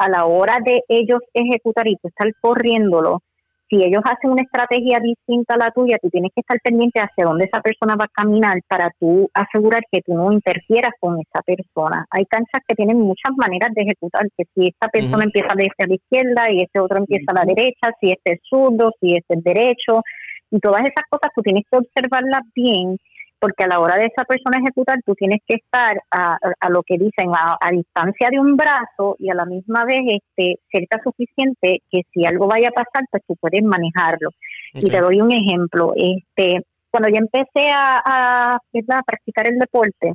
a la hora de ellos ejecutar y tú estar corriéndolo, si ellos hacen una estrategia distinta a la tuya, tú tienes que estar pendiente hacia dónde esa persona va a caminar para tú asegurar que tú no interfieras con esa persona. Hay canchas que tienen muchas maneras de ejecutar, que si esta persona empieza desde la izquierda y este otro empieza a la derecha, si este es zurdo, si este es derecho, y todas esas cosas tú tienes que observarlas bien porque a la hora de esa persona ejecutar tú tienes que estar a, lo que dicen a, distancia de un brazo y a la misma vez este cerca suficiente que si algo vaya a pasar pues tú puedes manejarlo. Y te doy un ejemplo este cuando yo empecé a, a, practicar el deporte,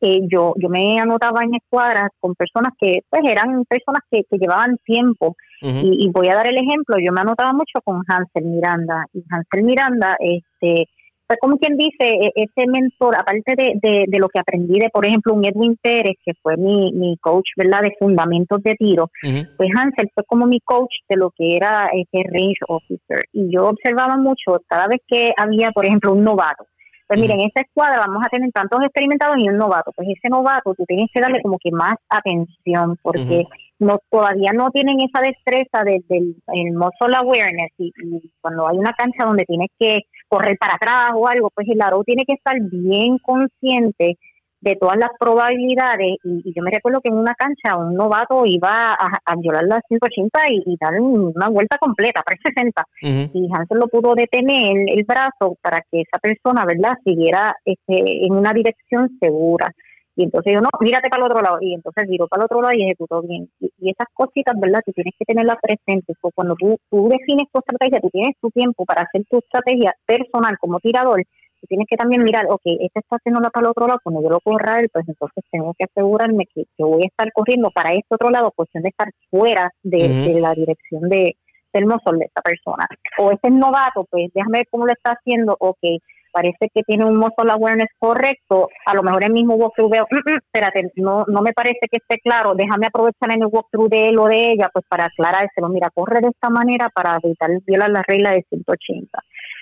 eh, yo, yo me anotaba en escuadras con personas que pues eran personas que, que llevaban tiempo. Y, y, voy a dar el ejemplo, yo me anotaba mucho con Hansel Miranda y Hansel Miranda este fue como quien dice, e, ese mentor, aparte de, de, lo que aprendí de, por ejemplo, un Edwin Pérez, que fue mi, mi coach, ¿verdad?, de fundamentos de tiro, pues Hansel fue como mi coach de lo que era ese range officer. Y yo observaba mucho, cada vez que había, por ejemplo, un novato, pues miren, en esta escuadra vamos a tener tantos experimentados y un novato. Pues ese novato tú tienes que darle como que más atención porque no todavía no tienen esa destreza del el muscle awareness y, cuando hay una cancha donde tienes que correr para atrás o algo, pues el aro tiene que estar bien consciente de todas las probabilidades y, yo me recuerdo que en una cancha un novato iba a, violar las 180 y, y, dar una vuelta completa, 360 y Hansel lo pudo detener el brazo para que esa persona, ¿verdad?, siguiera este, en una dirección segura. Y entonces yo, no, mírate para el otro lado. Y entonces giró para el otro lado y ejecutó bien. Y, esas cositas, ¿verdad? Que tienes que tenerlas presentes. Porque cuando tú, tú defines tu estrategia, tú tienes tu tiempo para hacer tu estrategia personal como tirador, tú tienes que también mirar, ok, este está haciéndola para el otro lado, cuando yo lo corra él, pues entonces tengo que asegurarme que, yo voy a estar corriendo para este otro lado, cuestión de estar fuera de, la dirección de, del de esta persona. O este novato, pues déjame ver cómo lo está haciendo, ok, parece que tiene un muscle awareness correcto, a lo mejor el mismo walkthrough veo, mm, mm, espérate, no, no me parece que esté claro, déjame aprovechar en el walkthrough de él o de ella, pues para aclarárselo, mira, corre de esta manera para evitar violar la regla de 180.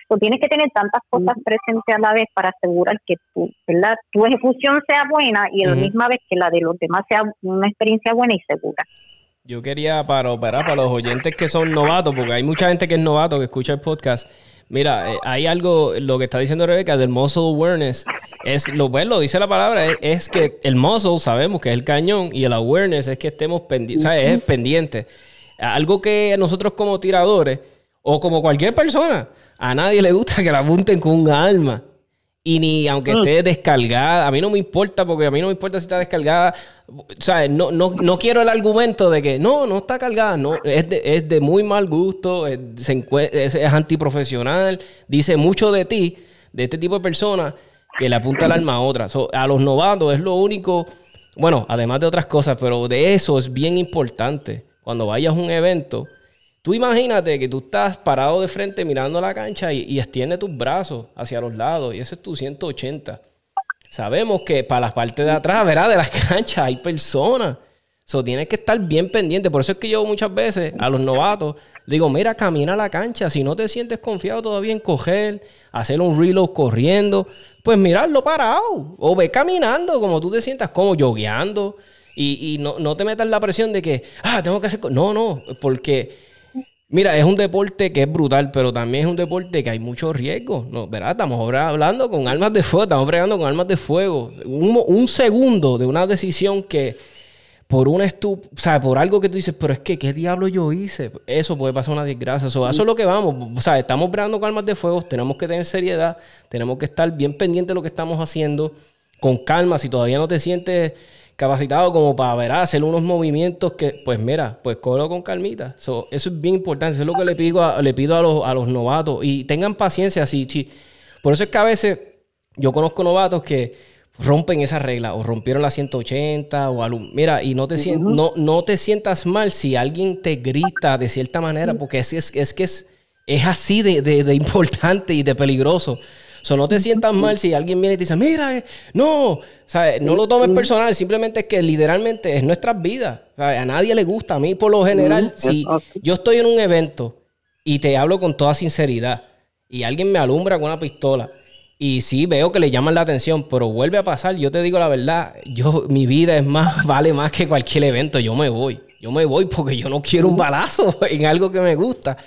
Tú tienes que tener tantas cosas presentes a la vez para asegurar que tu, ¿verdad? tu ejecución sea buena y a la misma vez que la de los demás sea una experiencia buena y segura. Yo quería para operar para los oyentes que son novatos, porque hay mucha gente que es novato que escucha el podcast Mira, eh, hay algo, lo que está diciendo Rebeca del muscle awareness, es lo, pues, lo dice la palabra, es, que el muscle sabemos que es el cañón y el awareness es que estemos pendientes, es pendiente. Algo que nosotros como tiradores o como cualquier persona, a nadie le gusta que la apunten con un arma. Y ni aunque esté descargada, a mí no me importa, porque a mí no me importa si está descargada. O sea, no, no, no quiero el argumento de que no, no está cargada. No, es de, es de muy mal gusto, es, es, antiprofesional, dice mucho de ti, de este tipo de personas, que le apunta el arma a otra. a los novatos es lo único, bueno, además de otras cosas, pero de eso es bien importante. Cuando vayas a un evento, Tú imagínate que tú estás parado de frente mirando la cancha y, extiende tus brazos hacia los lados y ese es tu 180. Sabemos que para las partes de atrás, ¿verdad? De las canchas hay personas. Eso tienes que estar bien pendiente. Por eso es que yo muchas veces a los novatos digo, mira, camina la cancha. Si no te sientes confiado todavía en coger, hacer un reload corriendo, pues mirarlo parado. O ve caminando como tú te sientas, como yogueando. Y, y no, no te metas la presión de que, ah, tengo que hacer... No, no, porque Mira, es un deporte que es brutal, pero también es un deporte que hay mucho riesgo, ¿no? ¿Verdad? Estamos hablando con armas de fuego, estamos bregando con armas de fuego. Un, segundo de una decisión que por una estup o por algo que tú dices, pero es que, ¿qué diablo yo hice? Eso puede pasar una desgracia. eso es lo que vamos. O sea, estamos bregando con armas de fuego, tenemos que tener seriedad, tenemos que estar bien pendientes de lo que estamos haciendo, con calma. Si todavía no te sientes capacitado como para ver, hacer unos movimientos que, pues mira, pues colo con calmita. eso es bien importante. Eso es lo que le pido a, le pido a los, a los novatos. Y tengan paciencia. Si, Por eso es que a veces yo conozco novatos que rompen esa regla o rompieron la 180 o. Mira, y no te, no, no te sientas mal si alguien te grita de cierta manera, porque es, es, es que es, es así de, de importante y de peligroso. So, no te sientas mal si alguien viene y te dice, mira, eh, no, no lo tomes personal, simplemente es que literalmente es nuestras vidas. A nadie le gusta. A mí, por lo general, si yo estoy en un evento y te hablo con toda sinceridad y alguien me alumbra con una pistola y sí veo que le llaman la atención, pero vuelve a pasar, yo te digo la verdad, yo mi vida es más, vale más que cualquier evento, yo me voy. Yo me voy porque yo no quiero un balazo en algo que me gusta.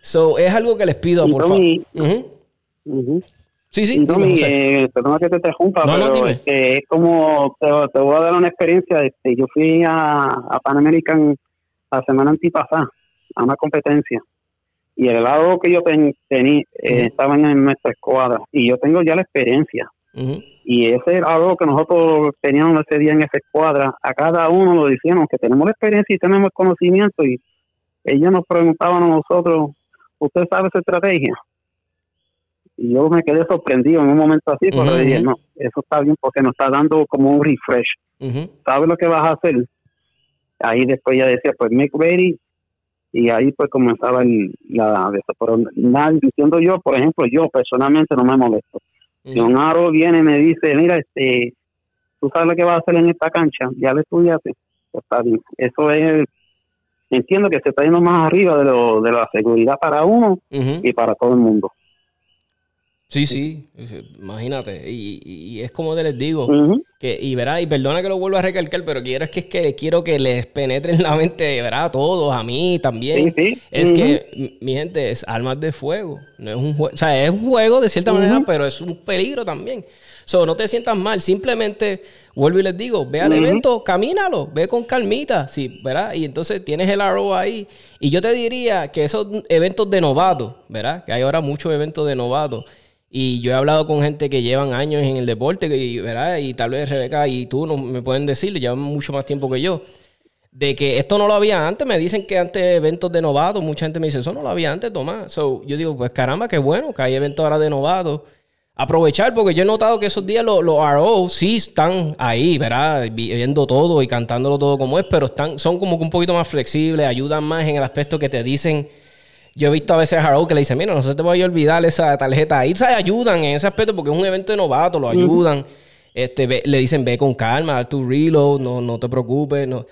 So, es algo que les pido, por favor. Sí, sí. Eh, perdona que te interrumpa, pero este, es como, te, voy a dar una experiencia. Este, yo fui a, a Pan American la semana antipasada, a una competencia. Y el lado que yo tenía eh, estaba en nuestra escuadra. Y yo tengo ya la experiencia. Y ese lado que nosotros teníamos ese día en esa escuadra, a cada uno lo decíamos que tenemos la experiencia y tenemos el conocimiento. Y ellos nos preguntaban a nosotros, ¿usted sabe su estrategia? Y yo me quedé sorprendido en un momento así, porque Ujú, dije, no, eso está bien porque nos está dando como un refresh. Ujú. ¿Sabes lo que vas a hacer? Ahí después ya decía, pues make ready. Y ahí pues comenzaba el, la de eso. Pero nada, diciendo yo, por ejemplo, yo personalmente no me molesto. Si un aro viene y me dice, mira, este, tú sabes lo que vas a hacer en esta cancha, ya lo estudiaste, pues está bien. Eso es, entiendo que se está yendo más arriba de, lo, de la seguridad para uno y para todo el mundo. Sí, sí, imagínate. Y, y- es como te les digo, que, y verá, y perdona que lo vuelva a recalcar, pero quiero es que es que quiero que les penetre en la mente, verá, a todos, a mí también. Sí, sí. Es que, mi gente, es armas de fuego. No es un juego. O sea, es un juego de cierta manera, pero es un peligro también. So, no te sientas mal. Simplemente, vuelvo y les digo, ve al evento, camínalo, ve con calmita, sí, ¿verdad? Y entonces tienes el arrow ahí. Y yo te diría que esos eventos de novatos, ¿verdad? Que hay ahora muchos eventos de novatos. Y yo he hablado con gente que llevan años en el deporte, y, ¿verdad? Y tal vez Rebeca y tú no me pueden decir, llevan mucho más tiempo que yo de que esto no lo había antes. Me dicen que antes eventos de novatos, mucha gente me dice, eso no lo había antes, Tomás. So, yo digo, pues caramba, qué bueno que hay eventos ahora de novatos. Aprovechar, porque yo he notado que esos días los, los RO sí están ahí, ¿verdad? Vi- Viendo todo y cantándolo todo como es, pero están, son como que un poquito más flexibles, ayudan más en el aspecto que te dicen. Yo he visto a veces a RO que le dicen, mira, no se te vaya a olvidar esa tarjeta ahí. ¿sabes? Ayudan en ese aspecto porque es un evento de novatos, lo ayudan. Este, ve- le dicen, ve con calma, haz tu reload, no, no te preocupes. No.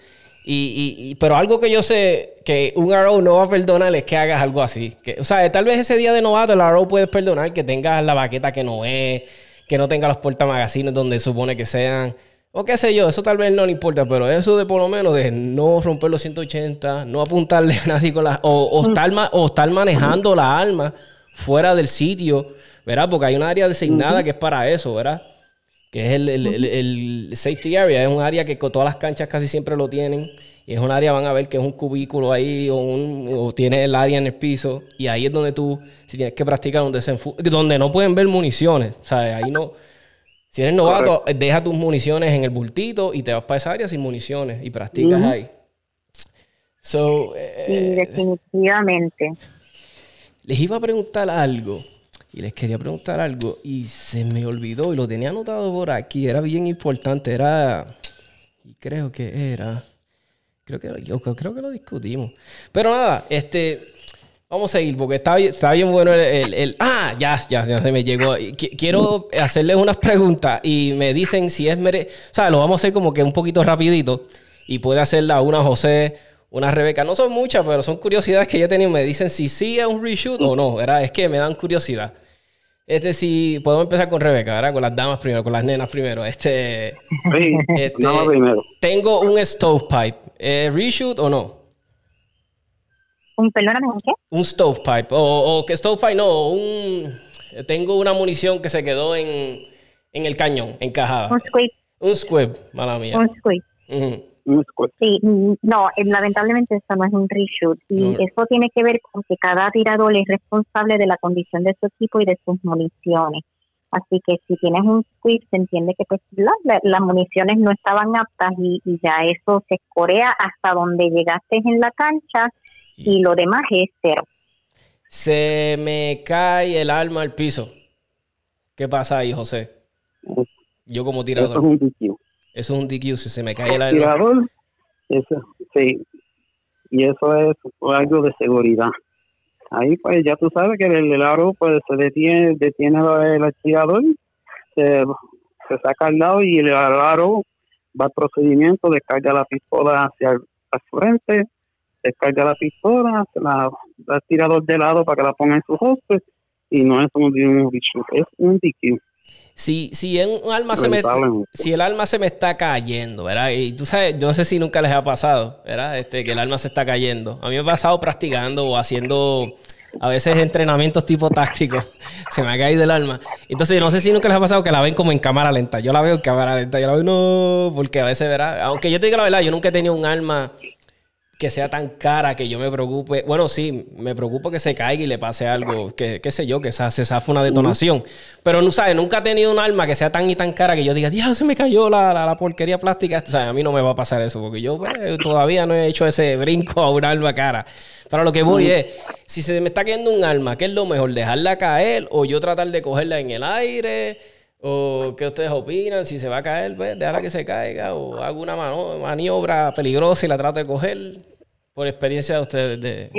Y, y- y- pero algo que yo sé que un RO no va a perdonar es que hagas algo así. Que, o sea, tal vez ese día de novato el RO puedes perdonar que tengas la baqueta que no es, que no tenga los portamagazines donde supone que sean. O qué sé yo, eso tal vez no le importa, pero eso de por lo menos de no romper los 180, no apuntarle a nadie con la... O, o estar, ma- o estar manejando la arma fuera del sitio, ¿verdad? Porque hay un área designada que es para eso, ¿verdad? que es el, el- el- el safety area, es un área que todas las canchas casi siempre lo tienen. Y es un área, van a ver que es un cubículo ahí o, un, o tiene el área en el piso. Y ahí es donde tú, si tienes que practicar, donde, se enfu- donde no pueden ver municiones. O sea, ahí no. Si eres novato, deja tus municiones en el bultito y te vas para esa área sin municiones y practicas ahí. So, Sí, eh, definitivamente. les iba a preguntar algo. Y les quería preguntar algo. Y se me olvidó. Y lo tenía anotado por aquí. Era bien importante. Era. Y creo que era. Creo que, yo creo que lo discutimos. Pero nada, este. Vamos a seguir porque está, bien- está bien bueno el, el- el- Ah, ya, ya, ya se me llegó. Quiero hacerles unas preguntas y me dicen si es mere... O sea, lo vamos a hacer como que un poquito rapidito y puede hacerla una José, una Rebeca. No son muchas, pero son curiosidades que yo he tenido. Me dicen si sí es un reshoot o no. ¿verdad? Es que me dan curiosidad. Este sí, podemos empezar con Rebeca, ¿verdad? Con las damas primero, con las nenas primero. Este, Sí, Este- primero. tengo un stovepipe. ¿Eh, ¿Reshoot o no? Un, perdóname, ¿un qué? Un stovepipe. O, o que stovepipe no, un... Tengo una munición que se quedó en, en el cañón, encajada. Un squid. Un squib, mala mía. Un squid. Ujú. Un squad. Sí, mm, no, eh, lamentablemente eso no es un reshoot y No. eso tiene que ver con que cada tirador es responsable de la condición de su equipo y de sus municiones. Así que si tienes un squid, se entiende que pues la- la- las municiones no estaban aptas y, y ya eso se escorea hasta donde llegaste en la cancha y lo demás es cero. Se me cae el arma al piso. ¿Qué pasa ahí, José? Yo como Eso es tirador. un DQ. Eso es un DQ. Si se me cae el arma. tirador, eso, sí, y eso es algo de seguridad. Ahí pues ya tú sabes que el, el aro pues se detiene, detiene el, el tirador, se, se saca al lado y el aro va al procedimiento, descarga la pistola hacia el frente, descarga la pistola, la da al tirador de lado para que la ponga en su hoste y no es un, un es un DQ. Si, si en un arma se me, si el arma se me está cayendo, ¿verdad? Y tú sabes, yo no sé si nunca les ha pasado, ¿verdad? Este, que el arma se está cayendo. A mí me ha pasado practicando o haciendo a veces entrenamientos tipo tácticos. Se me ha caído el arma. Entonces, yo no sé si nunca les ha pasado que la ven como en cámara lenta. Yo la veo en cámara lenta. Yo la veo, no, porque a veces, ¿verdad? Aunque yo te diga la verdad, yo nunca he tenido un arma que sea tan cara que yo me preocupe. Bueno, sí, me preocupo que se caiga y le pase algo, que qué sé yo, que se, se zafe una detonación. Pero no sabes, nunca he tenido un arma que sea tan y tan cara que yo diga, diablo, se me cayó la, la, porquería plástica. O sea, a mí no me va a pasar eso, porque yo pues, todavía no he hecho ese brinco a un arma cara. Pero lo que voy es, si se me está cayendo un arma, ¿qué es lo mejor? ¿Dejarla caer o yo tratar de cogerla en el aire? ¿O qué ustedes opinan? Si se va a caer, pues déjala que se caiga. ¿O hago una maniobra peligrosa y la trato de coger? Por experiencia de ustedes. De...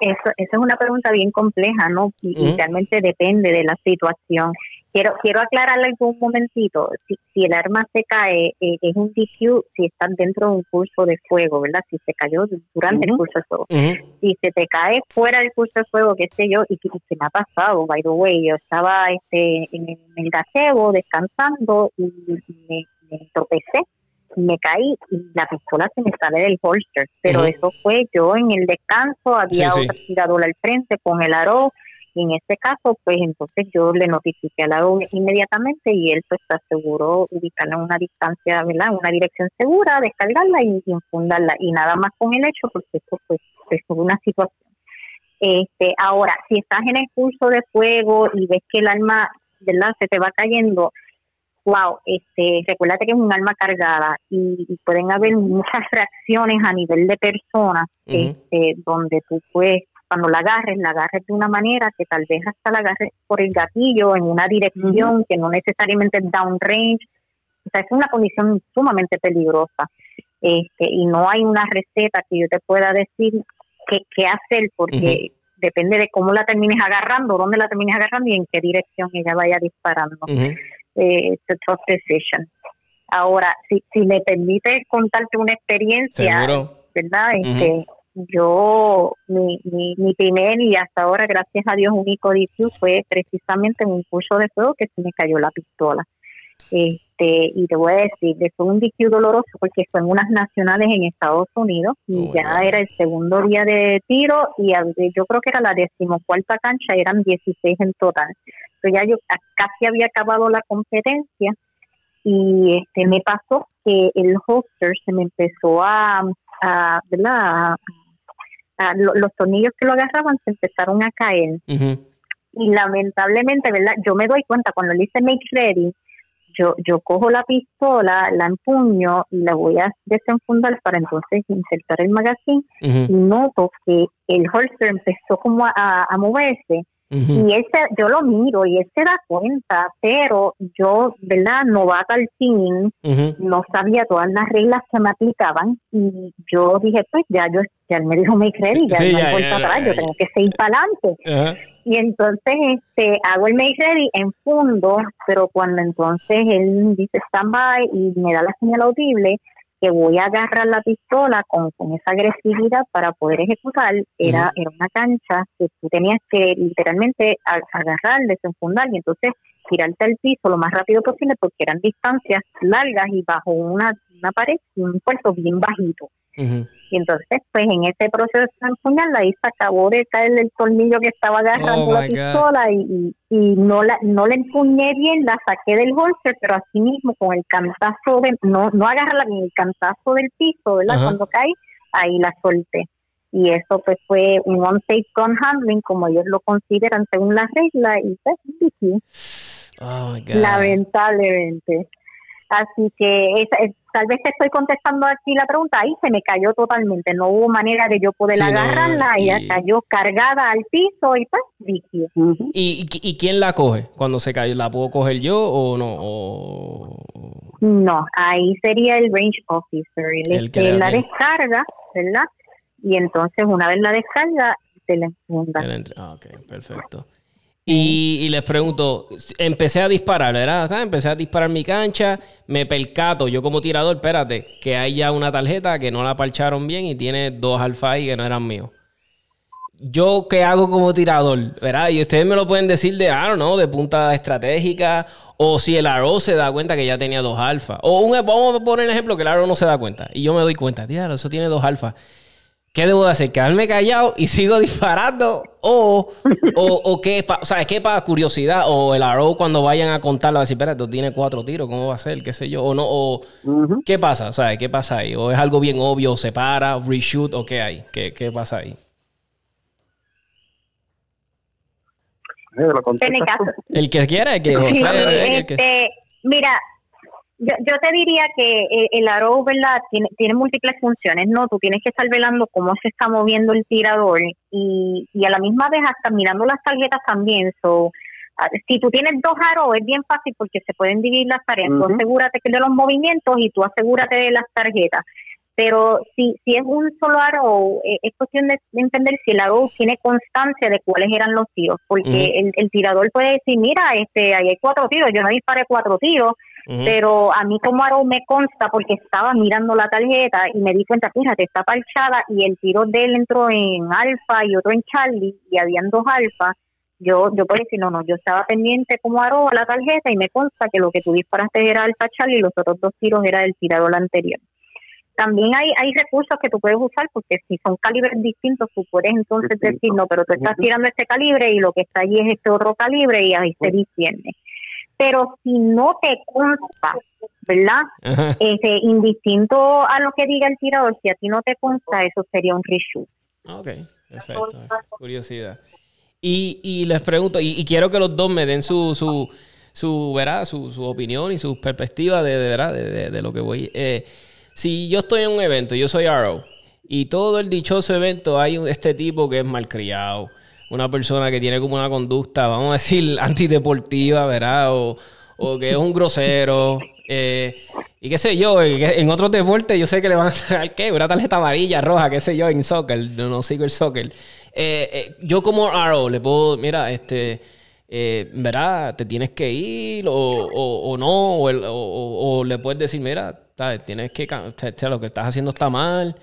Eso, eso es una pregunta bien compleja, ¿no? Y, realmente depende de la situación. Quiero quiero aclararle un momentito. Si, si el arma se cae, eh, es un DQ si están dentro de un curso de fuego, ¿verdad? Si se cayó durante el curso de fuego. Si se te cae fuera del curso de fuego, qué sé yo, y que se me ha pasado, by the way, yo estaba este en el, gazebo descansando y me, tropecé me caí y la pistola se me sale del holster, pero eso fue yo en el descanso, había otra tiradora al frente con el aro y en este caso, pues entonces yo le notifiqué al aro inmediatamente y él pues aseguró ubicarla en una distancia, ¿verdad? En una dirección segura, descargarla y infundarla y nada más con el hecho porque esto pues es una situación. Este, ahora, si estás en el curso de fuego y ves que el alma, ¿verdad? Se te va cayendo, wow, este, recuérdate que es un alma cargada y, pueden haber muchas reacciones a nivel de personas este, donde tú puedes cuando la agarres, la agarres de una manera que tal vez hasta la agarres por el gatillo en una dirección que no necesariamente es downrange. O sea, es una condición sumamente peligrosa. Este, y no hay una receta que yo te pueda decir qué, qué hacer porque depende de cómo la termines agarrando, dónde la termines agarrando y en qué dirección ella vaya disparando. eh, tough decision. Ahora, si, si me permite contarte una experiencia, ¿verdad? Este, yo, mi, mi, mi, primer y hasta ahora, gracias a Dios, único DQ fue precisamente en un curso de fuego que se me cayó la pistola. Este, y te voy a decir, fue un DQ doloroso porque fue en unas nacionales en Estados Unidos y oh, ya era el segundo día de tiro y yo creo que era la decimocuarta cancha, eran 16 en total. Entonces ya yo casi había acabado la competencia y este me pasó que el holster se me empezó a, a ¿verdad? Los tornillos que lo agarraban se empezaron a caer. Y lamentablemente, ¿verdad? Yo me doy cuenta cuando le hice make ready, yo, yo cojo la pistola, la empuño y la voy a desenfundar para entonces insertar el magazine y noto que el holster empezó como a, a moverse y él yo lo miro y él se da cuenta, pero yo, ¿verdad? No va al fin, no sabía todas las reglas que me aplicaban y yo dije, pues ya yo, él me dijo, me ready, ya no hay vuelta atrás, yo tengo que seguir para adelante. Y entonces este hago el make ready en fondo, pero cuando entonces él dice stand by y me da la señal audible, que voy a agarrar la pistola con, con esa agresividad para poder ejecutar, era, era una cancha que tú tenías que literalmente agarrar, desenfundar y entonces tirarte al piso lo más rápido posible porque eran distancias largas y bajo una, una pared y un puerto bien bajito. Y entonces, pues en ese proceso de empuñarla, ahí se acabó de caer el tornillo que estaba agarrando oh la pistola y, y, no la no la empuñé bien, la saqué del holster, pero así mismo con el cantazo de, no, no agarrarla el cantazo del piso, ¿verdad? Cuando cae, ahí la solté. Y eso pues fue un on-safe gun handling, como ellos lo consideran según las reglas, y pues, oh lamentablemente. Así que tal vez te estoy contestando aquí la pregunta, ahí se me cayó totalmente, no hubo manera de yo poder agarrarla, y... ella cayó cargada al piso y pues líquido. ¿Y, ¿Y, quién la coge cuando se cayó? ¿La puedo coger yo o no? No, ahí sería el range officer, el, que la descarga, ¿verdad? Y entonces una vez la descarga, se la enfunda. Ah, ok, perfecto. Y, les pregunto, empecé a disparar, ¿verdad? Empecé a disparar mi cancha, me percato, yo como tirador, espérate, que hay ya una tarjeta que no la parcharon bien y tiene dos alfa y que no eran míos. Yo, ¿qué hago como tirador? ¿Verdad? Y ustedes me lo pueden decir de, ah, no, de punta estratégica, o si el aro se da cuenta que ya tenía dos alfa. O un, vamos a poner el ejemplo que el aro no se da cuenta. Y yo me doy cuenta, tío, eso tiene dos alfa. ¿Qué debo de hacer? ¿Quedarme callado y sigo disparando? O, o, o qué, pa- o sea, qué para curiosidad, o el arrow cuando vayan a contarlo, a decir, espera, tú tienes cuatro tiros, ¿cómo va a ser? ¿Qué sé yo? O no, o. ¿qué pasa? O sea, ¿qué pasa ahí? ¿O es algo bien obvio, se para, reshoot, o qué hay? ¿Qué, qué pasa ahí? Eh, el tú. caso, El que quiera, el que José, Sí, el que- este, mira, yo, yo te diría que el, el aro, ¿verdad? Tiene, tiene múltiples funciones, ¿no? Tú tienes que estar velando cómo se está moviendo el tirador y, y a la misma vez hasta mirando las tarjetas también. So, ah, si tú tienes dos aros es bien fácil porque se pueden dividir las tareas. Tú Ujú. asegúrate de los movimientos y tú asegúrate de las tarjetas. Pero si, si es un solo aro, eh, es cuestión de, de entender si el aro tiene constancia de cuáles eran los tiros, porque el, el tirador puede decir, mira, este, ahí hay cuatro tiros, yo no disparé cuatro tiros, Pero a mí como aro me consta porque estaba mirando la tarjeta y me di cuenta, fíjate, está parchada y el tiro de él entró en alfa y otro en Charlie y habían dos alfa. Yo, yo puedo decir, no, no, yo estaba pendiente como aro a la tarjeta y me consta que lo que tú disparaste era alfa Charlie y los otros dos tiros era del tirador anterior. También hay, hay recursos que tú puedes usar porque si son calibres distintos, tú puedes entonces Distinto. decir, no, pero tú estás tirando este calibre y lo que está allí es este otro calibre y ahí se discierne. Pero si no te consta, ¿verdad? Ajá. Este, indistinto a lo que diga el tirador, si a ti no te consta, eso sería un reshoot. Ok, perfecto. Curiosidad. Y, y les pregunto, y, y quiero que los dos me den su, su, su, ¿verdad? su, su opinión y su perspectiva de, de, ¿verdad? de, de- de lo que voy. Eh, si yo estoy en un evento, yo soy Arrow, y todo el dichoso evento hay este tipo que es malcriado, una persona que tiene como una conducta, vamos a decir, antideportiva, ¿verdad? O, o que es un grosero. eh, y qué sé yo, en, otros deportes yo sé que le van a sacar qué, una tarjeta amarilla, roja, qué sé yo, en soccer, no, no sigo el soccer. Eh, eh, yo como RO le puedo, mira, este, eh, ¿verdad? Te tienes que ir o, o- no, o, o- le puedes decir, mira, tienes que, o sea, lo que estás haciendo está mal.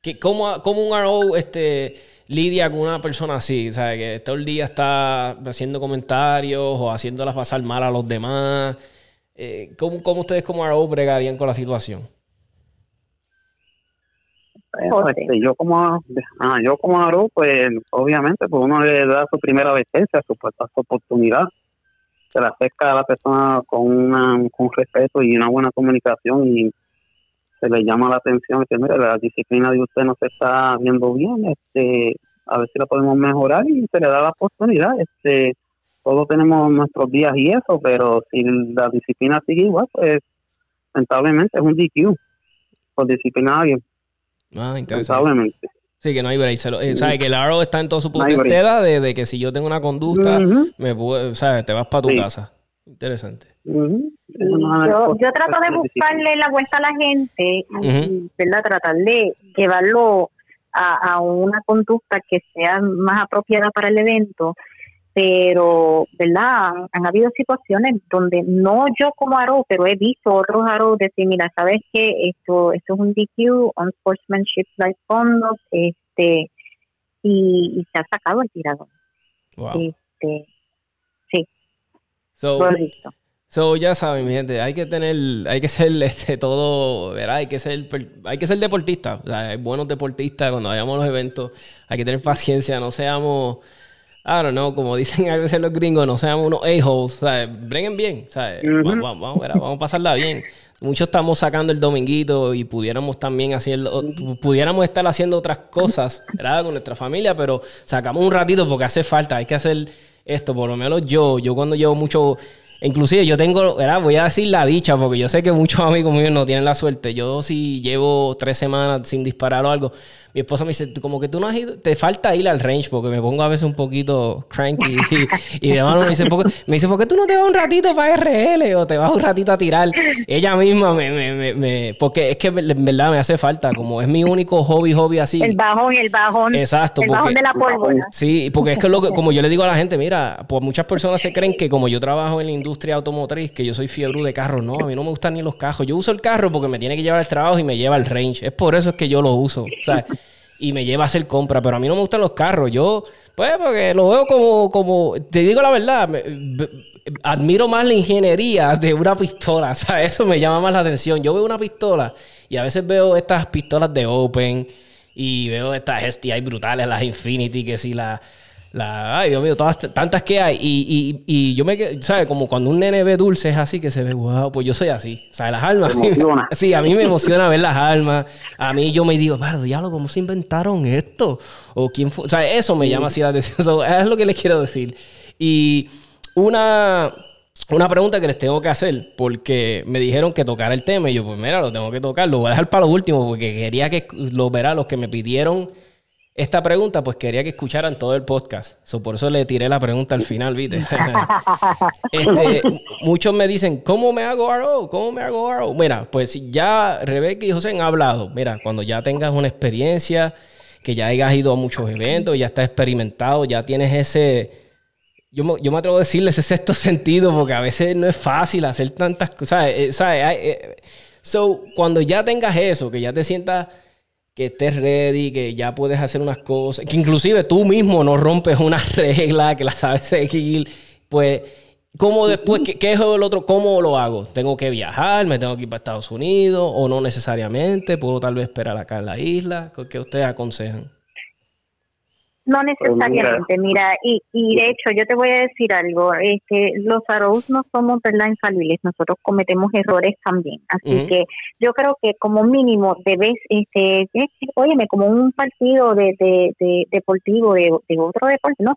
¿Qué- ¿Cómo, cómo un RO este, lidia con una persona así? O sea, que todo el día está haciendo comentarios o haciéndolas pasar mal a los demás. Eh, ¿cómo, cómo ustedes como RO bregarían con la situación? José. este, yo como ah, yo como Aro, pues obviamente pues uno le da su primera advertencia, su, pues, su oportunidad, se le acerca a la persona con, una, con respeto y una buena comunicación y se le llama la atención que mire la disciplina de usted no se está viendo bien, este a ver si la podemos mejorar y se le da la oportunidad, este todos tenemos nuestros días y eso, pero si la disciplina sigue igual, pues lamentablemente es un DQ por disciplinar a alguien. Ah, interesante. Lamentablemente. Sí, que no hay break. Se lo- eh, ¿sabes? Que el arrow está en todo su No break. potestad de, de que si yo tengo una conducta, Ujú, me puede- ¿sabes? Te vas para tu Sí. casa. Interesante. yo, yo trato de buscarle la vuelta a la gente y, Ujú. ¿verdad? tratar de llevarlo a, a una conducta que sea más apropiada para el evento. Pero, ¿verdad? Han, han habido situaciones donde no yo como aro, pero he visto otros aros decir, mira, ¿sabes qué? Esto, esto es un DQ, on sportsmanship like conduct, este, y, y se ha sacado el tirador. Wow. Este, So, visto. so, ya saben, mi gente, hay que tener, hay que ser este, todo, ¿verdad? Hay que ser, hay que ser deportista. O sea, hay buenos deportistas cuando vayamos a los eventos. Hay que tener paciencia, no seamos, I don't know, como dicen a veces los gringos, no seamos unos a-holes. O sea, breguen bien, ¿sabes? Ujú. vamos, vamos, vamos, ¿verdad? vamos a pasarla bien. Muchos estamos sacando el dominguito y pudiéramos también hacerlo, pudiéramos estar haciendo otras cosas, ¿verdad? Con nuestra familia, pero sacamos un ratito porque hace falta, hay que hacer esto, por lo menos yo, yo cuando llevo mucho, inclusive yo tengo, ¿verdad? Voy a decir la dicha porque yo sé que muchos amigos míos no tienen la suerte. Yo si llevo tres semanas sin disparar o algo, mi esposa me dice, "Tú como que tú no has ido, te falta ir al range porque me pongo a veces un poquito cranky y, y de mano me dice, "¿Por qué-" me dice, ¿por qué tú no te vas un ratito para RL o te vas un ratito a tirar? Ella misma me, me, me, me- porque es que en verdad me hace falta, como es mi único hobby, hobby así. El bajón, el bajón. Exacto, El bajón de la pólvora. Sí, porque es que lo que, como yo le digo a la gente, mira, pues muchas personas se creen que como yo trabajo en la industria automotriz, que yo soy fiebre de carros. No, a mí no me gustan ni los carros. Yo uso el carro porque me tiene que llevar al trabajo y me lleva al range. Es por eso es que yo lo uso. O sea, y me lleva a hacer compra. Pero a mí no me gustan los carros. Yo, pues, porque lo veo como, como, te digo la verdad, admiro más la ingeniería de una pistola. O sea, eso me llama más la atención. Yo veo una pistola y a veces veo estas pistolas de Open y veo estas STI brutales, las Infinity, que si la, La, ay, Dios mío, todas, tantas que hay. Y, y, y yo me ¿sabes? Como cuando un nene ve dulces así que se ve, wow, pues yo soy así. O sea, las almas. sí, a mí me emociona ver las almas. A mí yo me digo, pero diablo, ¿cómo se inventaron esto? O quién fue. O sea, eso me llama así la atención. es lo que les quiero decir. Y una, una pregunta que les tengo que hacer, porque me dijeron que tocara el tema. Y yo, pues mira, lo tengo que tocar. Lo voy a dejar para lo último, porque quería que lo verá los que me pidieron esta pregunta, pues quería que escucharan todo el podcast. por eso le tiré la pregunta al final, ¿viste? este, muchos me dicen, ¿cómo me hago RO? ¿Cómo me hago RO? Mira, pues ya Rebeca y José han hablado. Mira, cuando ya tengas una experiencia, que ya hayas ido a muchos eventos, ya estás experimentado, ya tienes ese... Yo me, yo me atrevo a decirles ese sexto sentido, porque a veces no es fácil hacer tantas cosas. ¿sabes? Eh, eh, so, cuando ya tengas eso, que ya te sientas que estés ready, que ya puedes hacer unas cosas, que inclusive tú mismo no rompes una regla, que la sabes seguir, pues, ¿cómo después, qué, qué es el otro, cómo lo hago? ¿Tengo que viajar? ¿Me tengo que ir para Estados Unidos? ¿O no necesariamente? ¿Puedo tal vez esperar acá en la isla? ¿Qué ustedes aconsejan? No pues necesariamente, mira, y, y de hecho yo te voy a decir algo, es que los arrows no somos verdad infalibles, nosotros cometemos errores también, así que yo creo que como mínimo debes, este, óyeme, como un partido de, de, deportivo de, otro deporte, ¿no?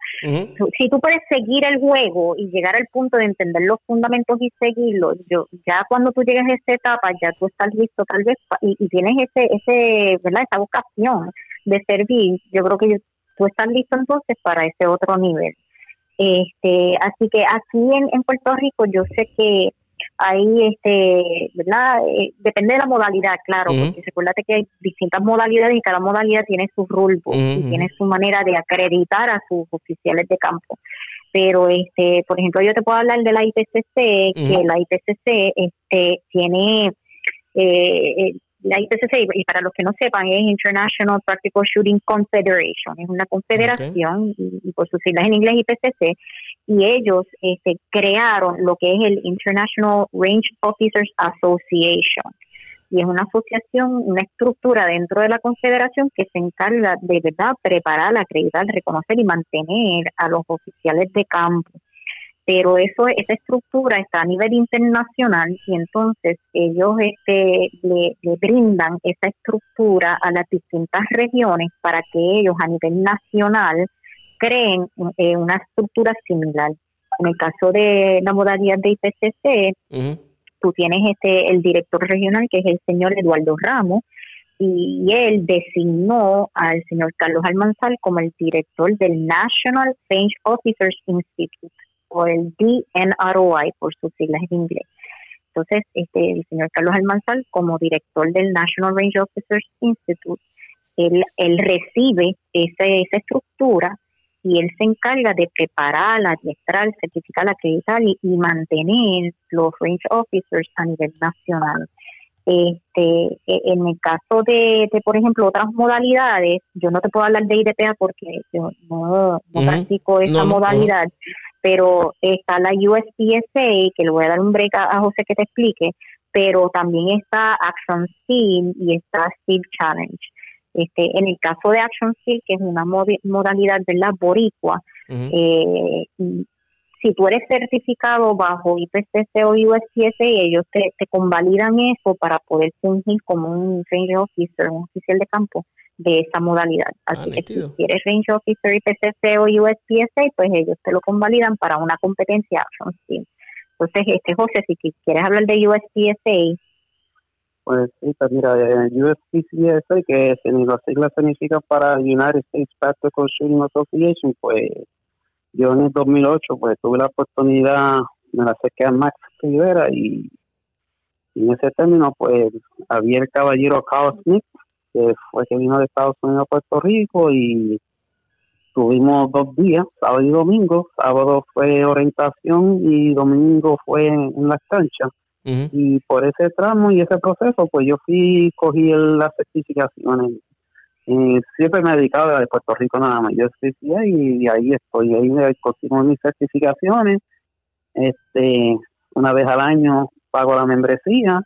Si tú puedes seguir el juego y llegar al punto de entender los fundamentos y seguirlos, yo ya cuando tú llegas a esta etapa ya tú estás listo tal vez y, y tienes ese, ese, ¿verdad? Esa vocación de servir, yo creo que yo tú estás listo entonces para ese otro nivel. Este, así que aquí en, en Puerto Rico yo sé que ahí, este, ¿verdad? Eh, depende de la modalidad, claro, porque recuérdate que hay distintas modalidades y cada modalidad tiene su rulebook y tiene su manera de acreditar a sus oficiales de campo. Pero, este, por ejemplo, yo te puedo hablar de la IPCC, que la IPCC este, tiene eh, eh la IPCC, y para los que no sepan, es International Practical Shooting Confederation, es una confederación, y, por sus siglas en inglés IPCC, y ellos este, crearon lo que es el International Range Officers Association. Y es una asociación, una estructura dentro de la confederación que se encarga de verdad preparar, acreditar, reconocer y mantener a los oficiales de campo pero eso esa estructura está a nivel internacional y entonces ellos este, le, brindan esa estructura a las distintas regiones para que ellos a nivel nacional creen eh, una estructura similar. En el caso de la modalidad de IPCC, tú tienes este el director regional que es el señor Eduardo Ramos y él designó al señor Carlos Almanzal como el director del National Range Officers Institute o el DNROI por sus siglas en inglés. Entonces, este, el señor Carlos Almanzal, como director del National Range Officers Institute, él, él recibe esa, esa estructura y él se encarga de preparar, adiestrar, certificar, acreditar y, y mantener los range officers a nivel nacional. Este, e, en el caso de, por ejemplo, otras modalidades, yo no te puedo hablar de IDPA porque yo no, practico esa modalidad, pero está la USPSA, que le voy a dar un break a, José que te explique, pero también está Action Steel y está Steel Challenge. Este, en el caso de Action Steel, que es una modalidad de la boricua, eh, si tú eres certificado bajo IPCC o USPSA, ellos te, te convalidan eso para poder fungir como un ranger officer, un oficial de campo de esa modalidad. Así ah, que si quieres Range Officer, IPCC o USPSA, pues ellos te lo convalidan para una competencia Action Team. Entonces, este José, si quieres hablar de USPSA. Pues sí, pues mira, USPSA, que en las siglas significa para United States Practical Shooting Association, pues yo en el 2008 pues tuve la oportunidad, me la acerqué a Max Rivera y, en ese término pues había el caballero Carl Smith, que fue que vino de Estados Unidos a Puerto Rico y tuvimos dos días, sábado y domingo. Sábado fue orientación y domingo fue en, las canchas. Y por ese tramo y ese proceso, pues yo fui, cogí las certificaciones. siempre me he dedicado a de Puerto Rico nada más. Yo estoy y, ahí estoy. Ahí consigo mis certificaciones. Este, una vez al año pago la membresía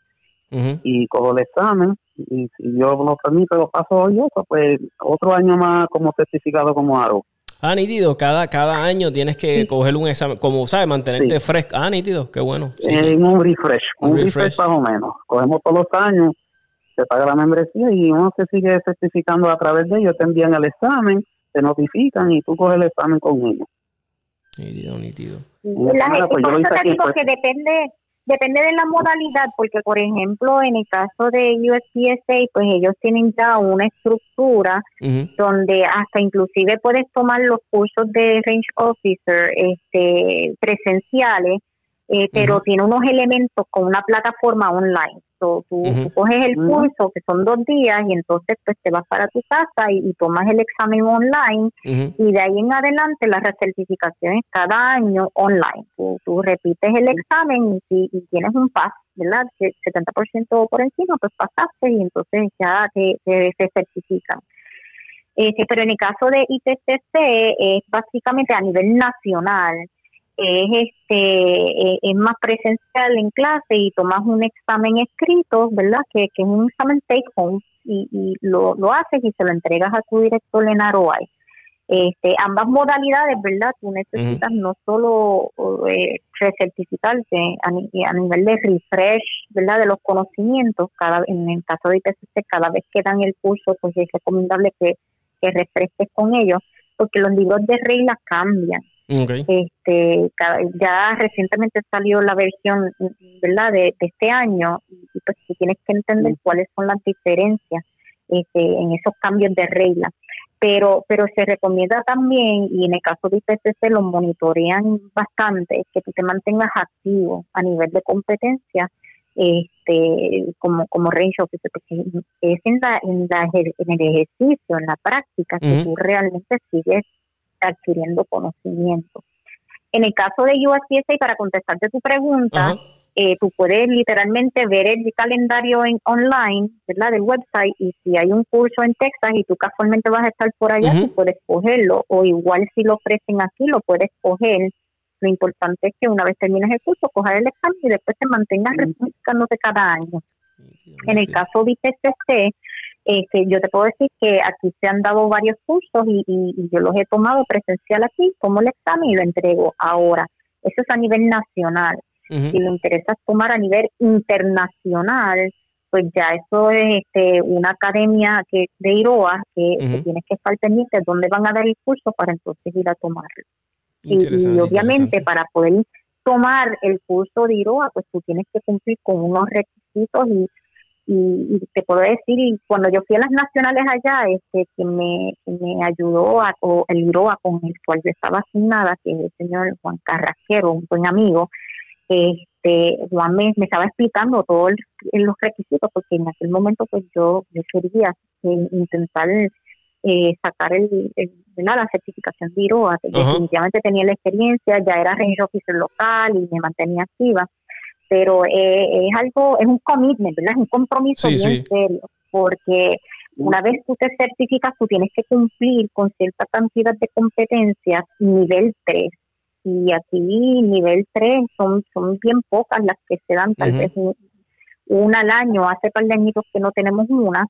y cojo el examen y si yo lo permito, lo paso hoy eso, pues otro año más como certificado como algo. Ah, nítido, cada, cada año tienes que coger un examen, como sabes, mantenerte fresco. Ah, nítido, qué bueno. Sí, un refresh, un, refresh. más o menos. Cogemos todos los años, se paga la membresía y uno se sigue certificando a través de ellos, te envían el examen, te notifican y tú coges el examen con ellos. Nítido, nítido. La, pues, yo pues que depende Depende de la modalidad, porque por ejemplo, en el caso de USPSA, pues ellos tienen ya una estructura donde hasta inclusive puedes tomar los cursos de Range Officer este, presenciales eh, pero tiene unos elementos con una plataforma online. Tú, coges el curso, que son dos días, y entonces pues te vas para tu casa y, tomas el examen online, y de ahí en adelante la recertificación es cada año online. Tú, repites el examen y, y tienes un pass, ¿verdad? 70% por encima, pues pasaste y entonces ya te, te, certifican. Este, pero en el caso de ITCC es básicamente a nivel nacional es este eh, es más presencial en clase y tomas un examen escrito, ¿verdad? Que, es un examen take home y, lo, lo haces y se lo entregas a tu director en ROI. Este, ambas modalidades, ¿verdad? Tú necesitas no solo eh, recertificarte a, a, nivel de refresh, ¿verdad? De los conocimientos, cada en el caso de IPCC, cada vez que dan el curso, pues es recomendable que, que refresques con ellos, porque los libros de reglas cambian. Este, ya recientemente salió la versión, ¿verdad? De, este año y, pues tienes que entender cuáles son las diferencias este, en esos cambios de reglas. Pero, pero se recomienda también, y en el caso de IPCC lo monitorean bastante, que tú te mantengas activo a nivel de competencia este como como range officer porque es en la, en, la, en el ejercicio en la práctica que tú realmente sigues adquiriendo conocimiento. En el caso de USPSA, para contestarte tu pregunta, eh, tú puedes literalmente ver el calendario en online, ¿verdad? Del website y si hay un curso en Texas y tú casualmente vas a estar por allá, tú puedes cogerlo o igual si lo ofrecen aquí, lo puedes coger. Lo importante es que una vez termines el curso, cojas el examen y después te mantengas refrescándote cada año. En el caso de IPCC, este, yo te puedo decir que aquí se han dado varios cursos y, yo los he tomado presencial aquí, como el examen y lo entrego ahora. Eso es a nivel nacional. Si lo interesa tomar a nivel internacional, pues ya eso es este, una academia que de IROA que, tienes que estar pendiente de dónde van a dar el curso para entonces ir a tomarlo. Y, y, obviamente para poder tomar el curso de IROA, pues tú tienes que cumplir con unos requisitos y y, te puedo decir, cuando yo fui a las nacionales allá, este que me, me ayudó, a, o el IROA con el cual yo estaba asignada, que es el señor Juan Carrasquero, un buen amigo, este Juan me, estaba explicando todos los requisitos, porque en aquel momento pues yo, yo quería eh, intentar eh, sacar el, la certificación de IROA, definitivamente tenía la experiencia, ya era range officer local y me mantenía activa pero eh, es algo, es un commitment, ¿verdad? Es un compromiso bien serio, porque una vez tú te certificas, tú tienes que cumplir con cierta cantidad de competencias nivel 3. Y aquí nivel 3 son, son bien pocas las que se dan, tal vez una al año, hace par de añitos que no tenemos una,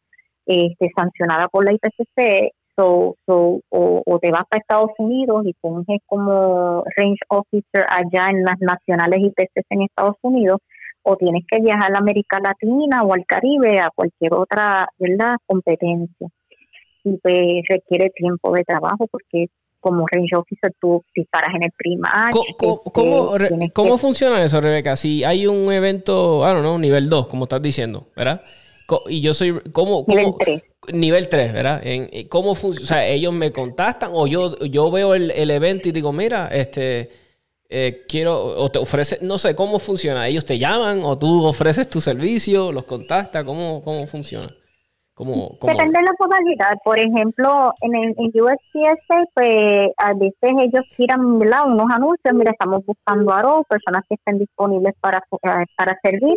este, sancionada por la IPCC, So, so, o, te vas para Estados Unidos y funges como range officer allá en las nacionales IPCC en Estados Unidos, o tienes que viajar a América Latina o al Caribe, a cualquier otra ¿verdad? competencia. Y pues requiere tiempo de trabajo porque como range officer tú disparas en el primario. ¿Cómo, este, cómo, funciona eso, Rebeca? Si hay un evento, I don't know, nivel 2, como estás diciendo, ¿verdad? Y yo soy, ¿cómo? Nivel 3 nivel 3, ¿verdad? En, eh, ¿Cómo funciona? O sea, ellos me contactan o yo, yo veo el, evento y digo, mira, este, eh, quiero, o te ofrece, no sé, ¿cómo funciona? ¿Ellos te llaman o tú ofreces tu servicio, los contactas? ¿Cómo, cómo funciona? ¿Cómo, Depende de la modalidad. Por ejemplo, en, el, en USPSA, pues a veces ellos tiran unos anuncios, mira, estamos buscando a personas que estén disponibles para, eh, para servir,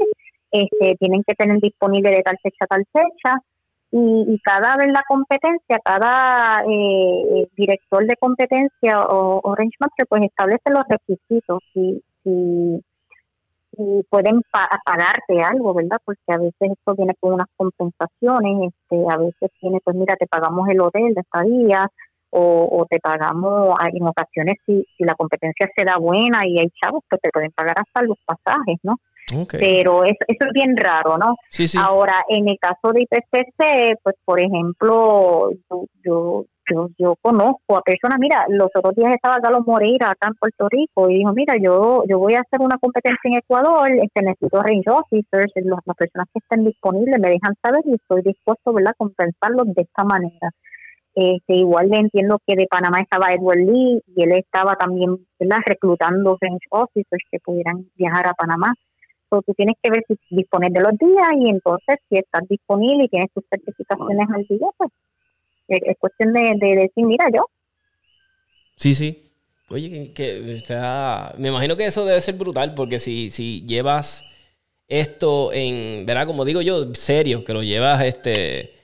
este, tienen que tener disponible de tal fecha a tal fecha y, cada vez la competencia, cada eh, director de competencia o, o range master pues establece los requisitos y, y, pueden pagarte algo, ¿verdad? Porque a veces esto viene con unas compensaciones, este, a veces tiene, pues mira, te pagamos el hotel de estadía o, te pagamos en ocasiones si, si la competencia se da buena y hay chavos pues te pueden pagar hasta los pasajes, ¿no? Pero eso, eso es bien raro, ¿no? Ahora, en el caso de IPCC, pues por ejemplo, yo, yo, yo, conozco a personas, mira, los otros días estaba Galo Moreira acá en Puerto Rico y dijo, mira, yo yo voy a hacer una competencia en Ecuador, este, necesito range officers, las personas que estén disponibles me dejan saber y estoy dispuesto, ¿verdad?, a compensarlos de esta manera. Este, igual le entiendo que de Panamá estaba Edward Lee y él estaba también ¿verdad? reclutando range officers que pudieran viajar a Panamá. So, tú tienes que ver si dispones de los días y entonces si estás disponible y tienes tus certificaciones al día, pues es cuestión de, decir, mira yo. Sí, sí. Oye, que, me imagino que eso debe ser brutal porque si, si llevas esto en, ¿verdad? Como digo yo, serio, que lo llevas este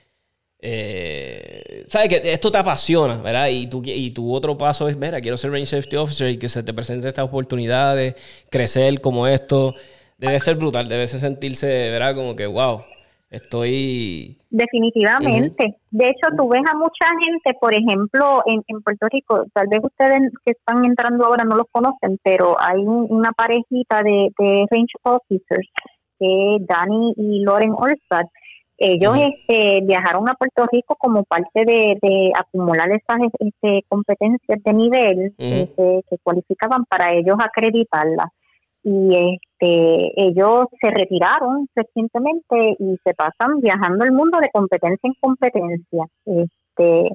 eh, sabes que esto te apasiona, ¿verdad? Y tu, y tu otro paso es, mira, quiero ser Range Safety Officer y que se te presenten estas oportunidades, crecer como esto. Debe ser brutal, debe sentirse, ¿verdad? Como que, wow, estoy... Definitivamente. De hecho, tú ves a mucha gente, por ejemplo, en, en, Puerto Rico, tal vez ustedes que están entrando ahora no los conocen, pero hay una parejita de, de Range Officers, que Dani y Loren Orstad, ellos este, viajaron a Puerto Rico como parte de, acumular esas este, competencias de nivel este, que cualificaban para ellos acreditarlas. Y este, ellos se retiraron recientemente y se pasan viajando el mundo de competencia en competencia. Este,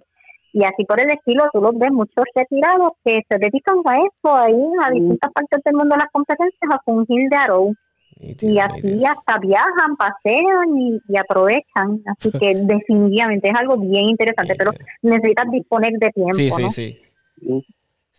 y así por el estilo, tú los ves muchos retirados que se dedican a eso, ahí a distintas partes del mundo de las competencias, a fungir de Arrow y así hasta viajan, pasean y, aprovechan. Así que definitivamente es algo bien interesante, pero necesitas disponer de tiempo. Sí, sí, sí.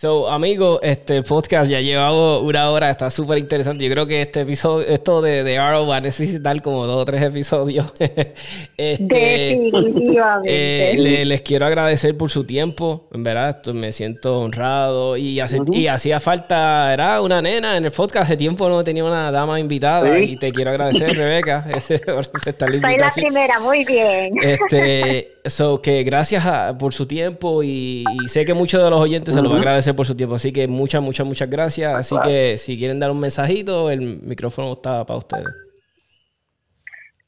So, amigo, este podcast ya llevado una hora, está súper interesante. Yo creo que este episodio, esto de, de Arrow va a necesitar como dos o tres episodios. este, Definitivamente. Eh, les quiero agradecer por su tiempo, en verdad, me siento honrado y, y hacía falta, era una nena en el podcast, hace tiempo no tenía una dama invitada y te quiero agradecer, Rebeca. Ese, Soy la primera, muy bien. Este, so, que gracias por su tiempo y, sé que muchos de los oyentes se lo van a agradecer por su tiempo. Así que muchas, muchas, muchas gracias. Así que si quieren dar un mensajito, el micrófono está para ustedes.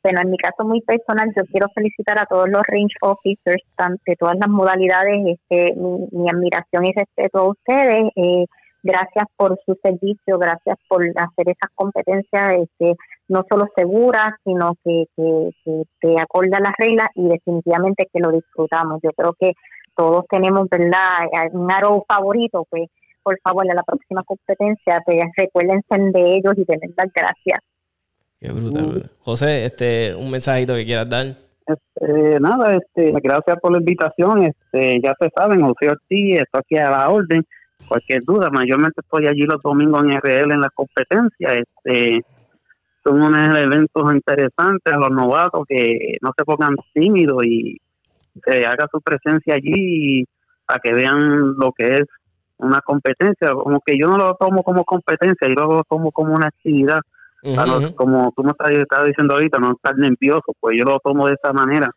Bueno, en mi caso muy personal, yo quiero felicitar a todos los range officers de todas las modalidades. Este, mi, admiración y respeto a ustedes. Eh, gracias por su servicio, gracias por hacer esas competencias este, no solo seguras, sino que, que, que te acorda las reglas y definitivamente que lo disfrutamos. Yo creo que todos tenemos, ¿verdad? Un aro favorito, pues por favor, a la próxima competencia, pues recuérdense de ellos y denles las gracias. Qué brutal. José, este, un mensajito que quieras dar. Este, nada, este, gracias por la invitación. Este, ya se saben, José Ortiz, estoy aquí a la orden. Cualquier duda, mayormente estoy allí los domingos en RL en la competencia. Este, son unos eventos interesantes a los novatos que no se pongan tímidos y que haga su presencia allí a que vean lo que es una competencia, como que yo no lo tomo como competencia, yo lo tomo como una actividad, como tú me estás, diciendo ahorita, no estar nervioso, pues yo lo tomo de esa manera,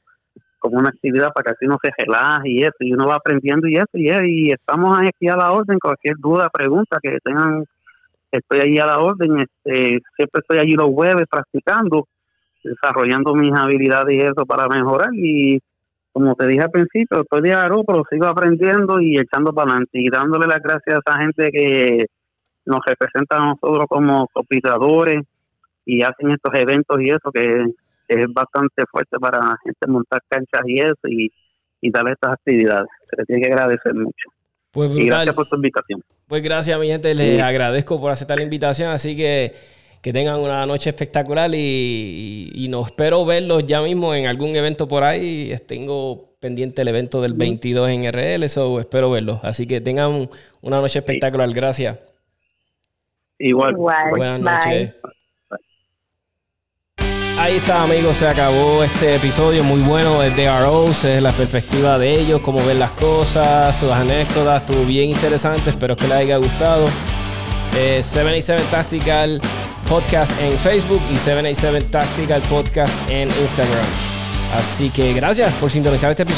como una actividad para que así no se relaje y eso, y uno va aprendiendo y eso, y, y estamos aquí a la orden, cualquier duda, pregunta que tengan, estoy ahí a la orden, este, siempre estoy allí los jueves practicando, desarrollando mis habilidades y eso para mejorar y como te dije al principio, estoy de aro, pero sigo aprendiendo y echando para adelante y dándole las gracias a esa gente que nos representa a nosotros como compitadores y hacen estos eventos y eso que, es bastante fuerte para la gente montar canchas y eso y, darle estas actividades. Se les tiene que agradecer mucho. Pues y gracias por tu invitación. Pues gracias, mi gente. Les agradezco por aceptar la invitación. Así que que tengan una noche espectacular y, nos espero verlos ya mismo en algún evento por ahí. Tengo pendiente el evento del 22 en RL, eso espero verlos. Así que tengan una noche espectacular. Gracias. Igual. Buenas noches. Ahí está, amigos. Se acabó este episodio muy bueno de ROs. Es la perspectiva de ellos, cómo ven las cosas, sus anécdotas. Estuvo bien interesante. Espero que les haya gustado. Eh, 77 Tactical Podcast en Facebook y 787 Tactical Podcast en Instagram. Así que gracias por sintonizar este episodio.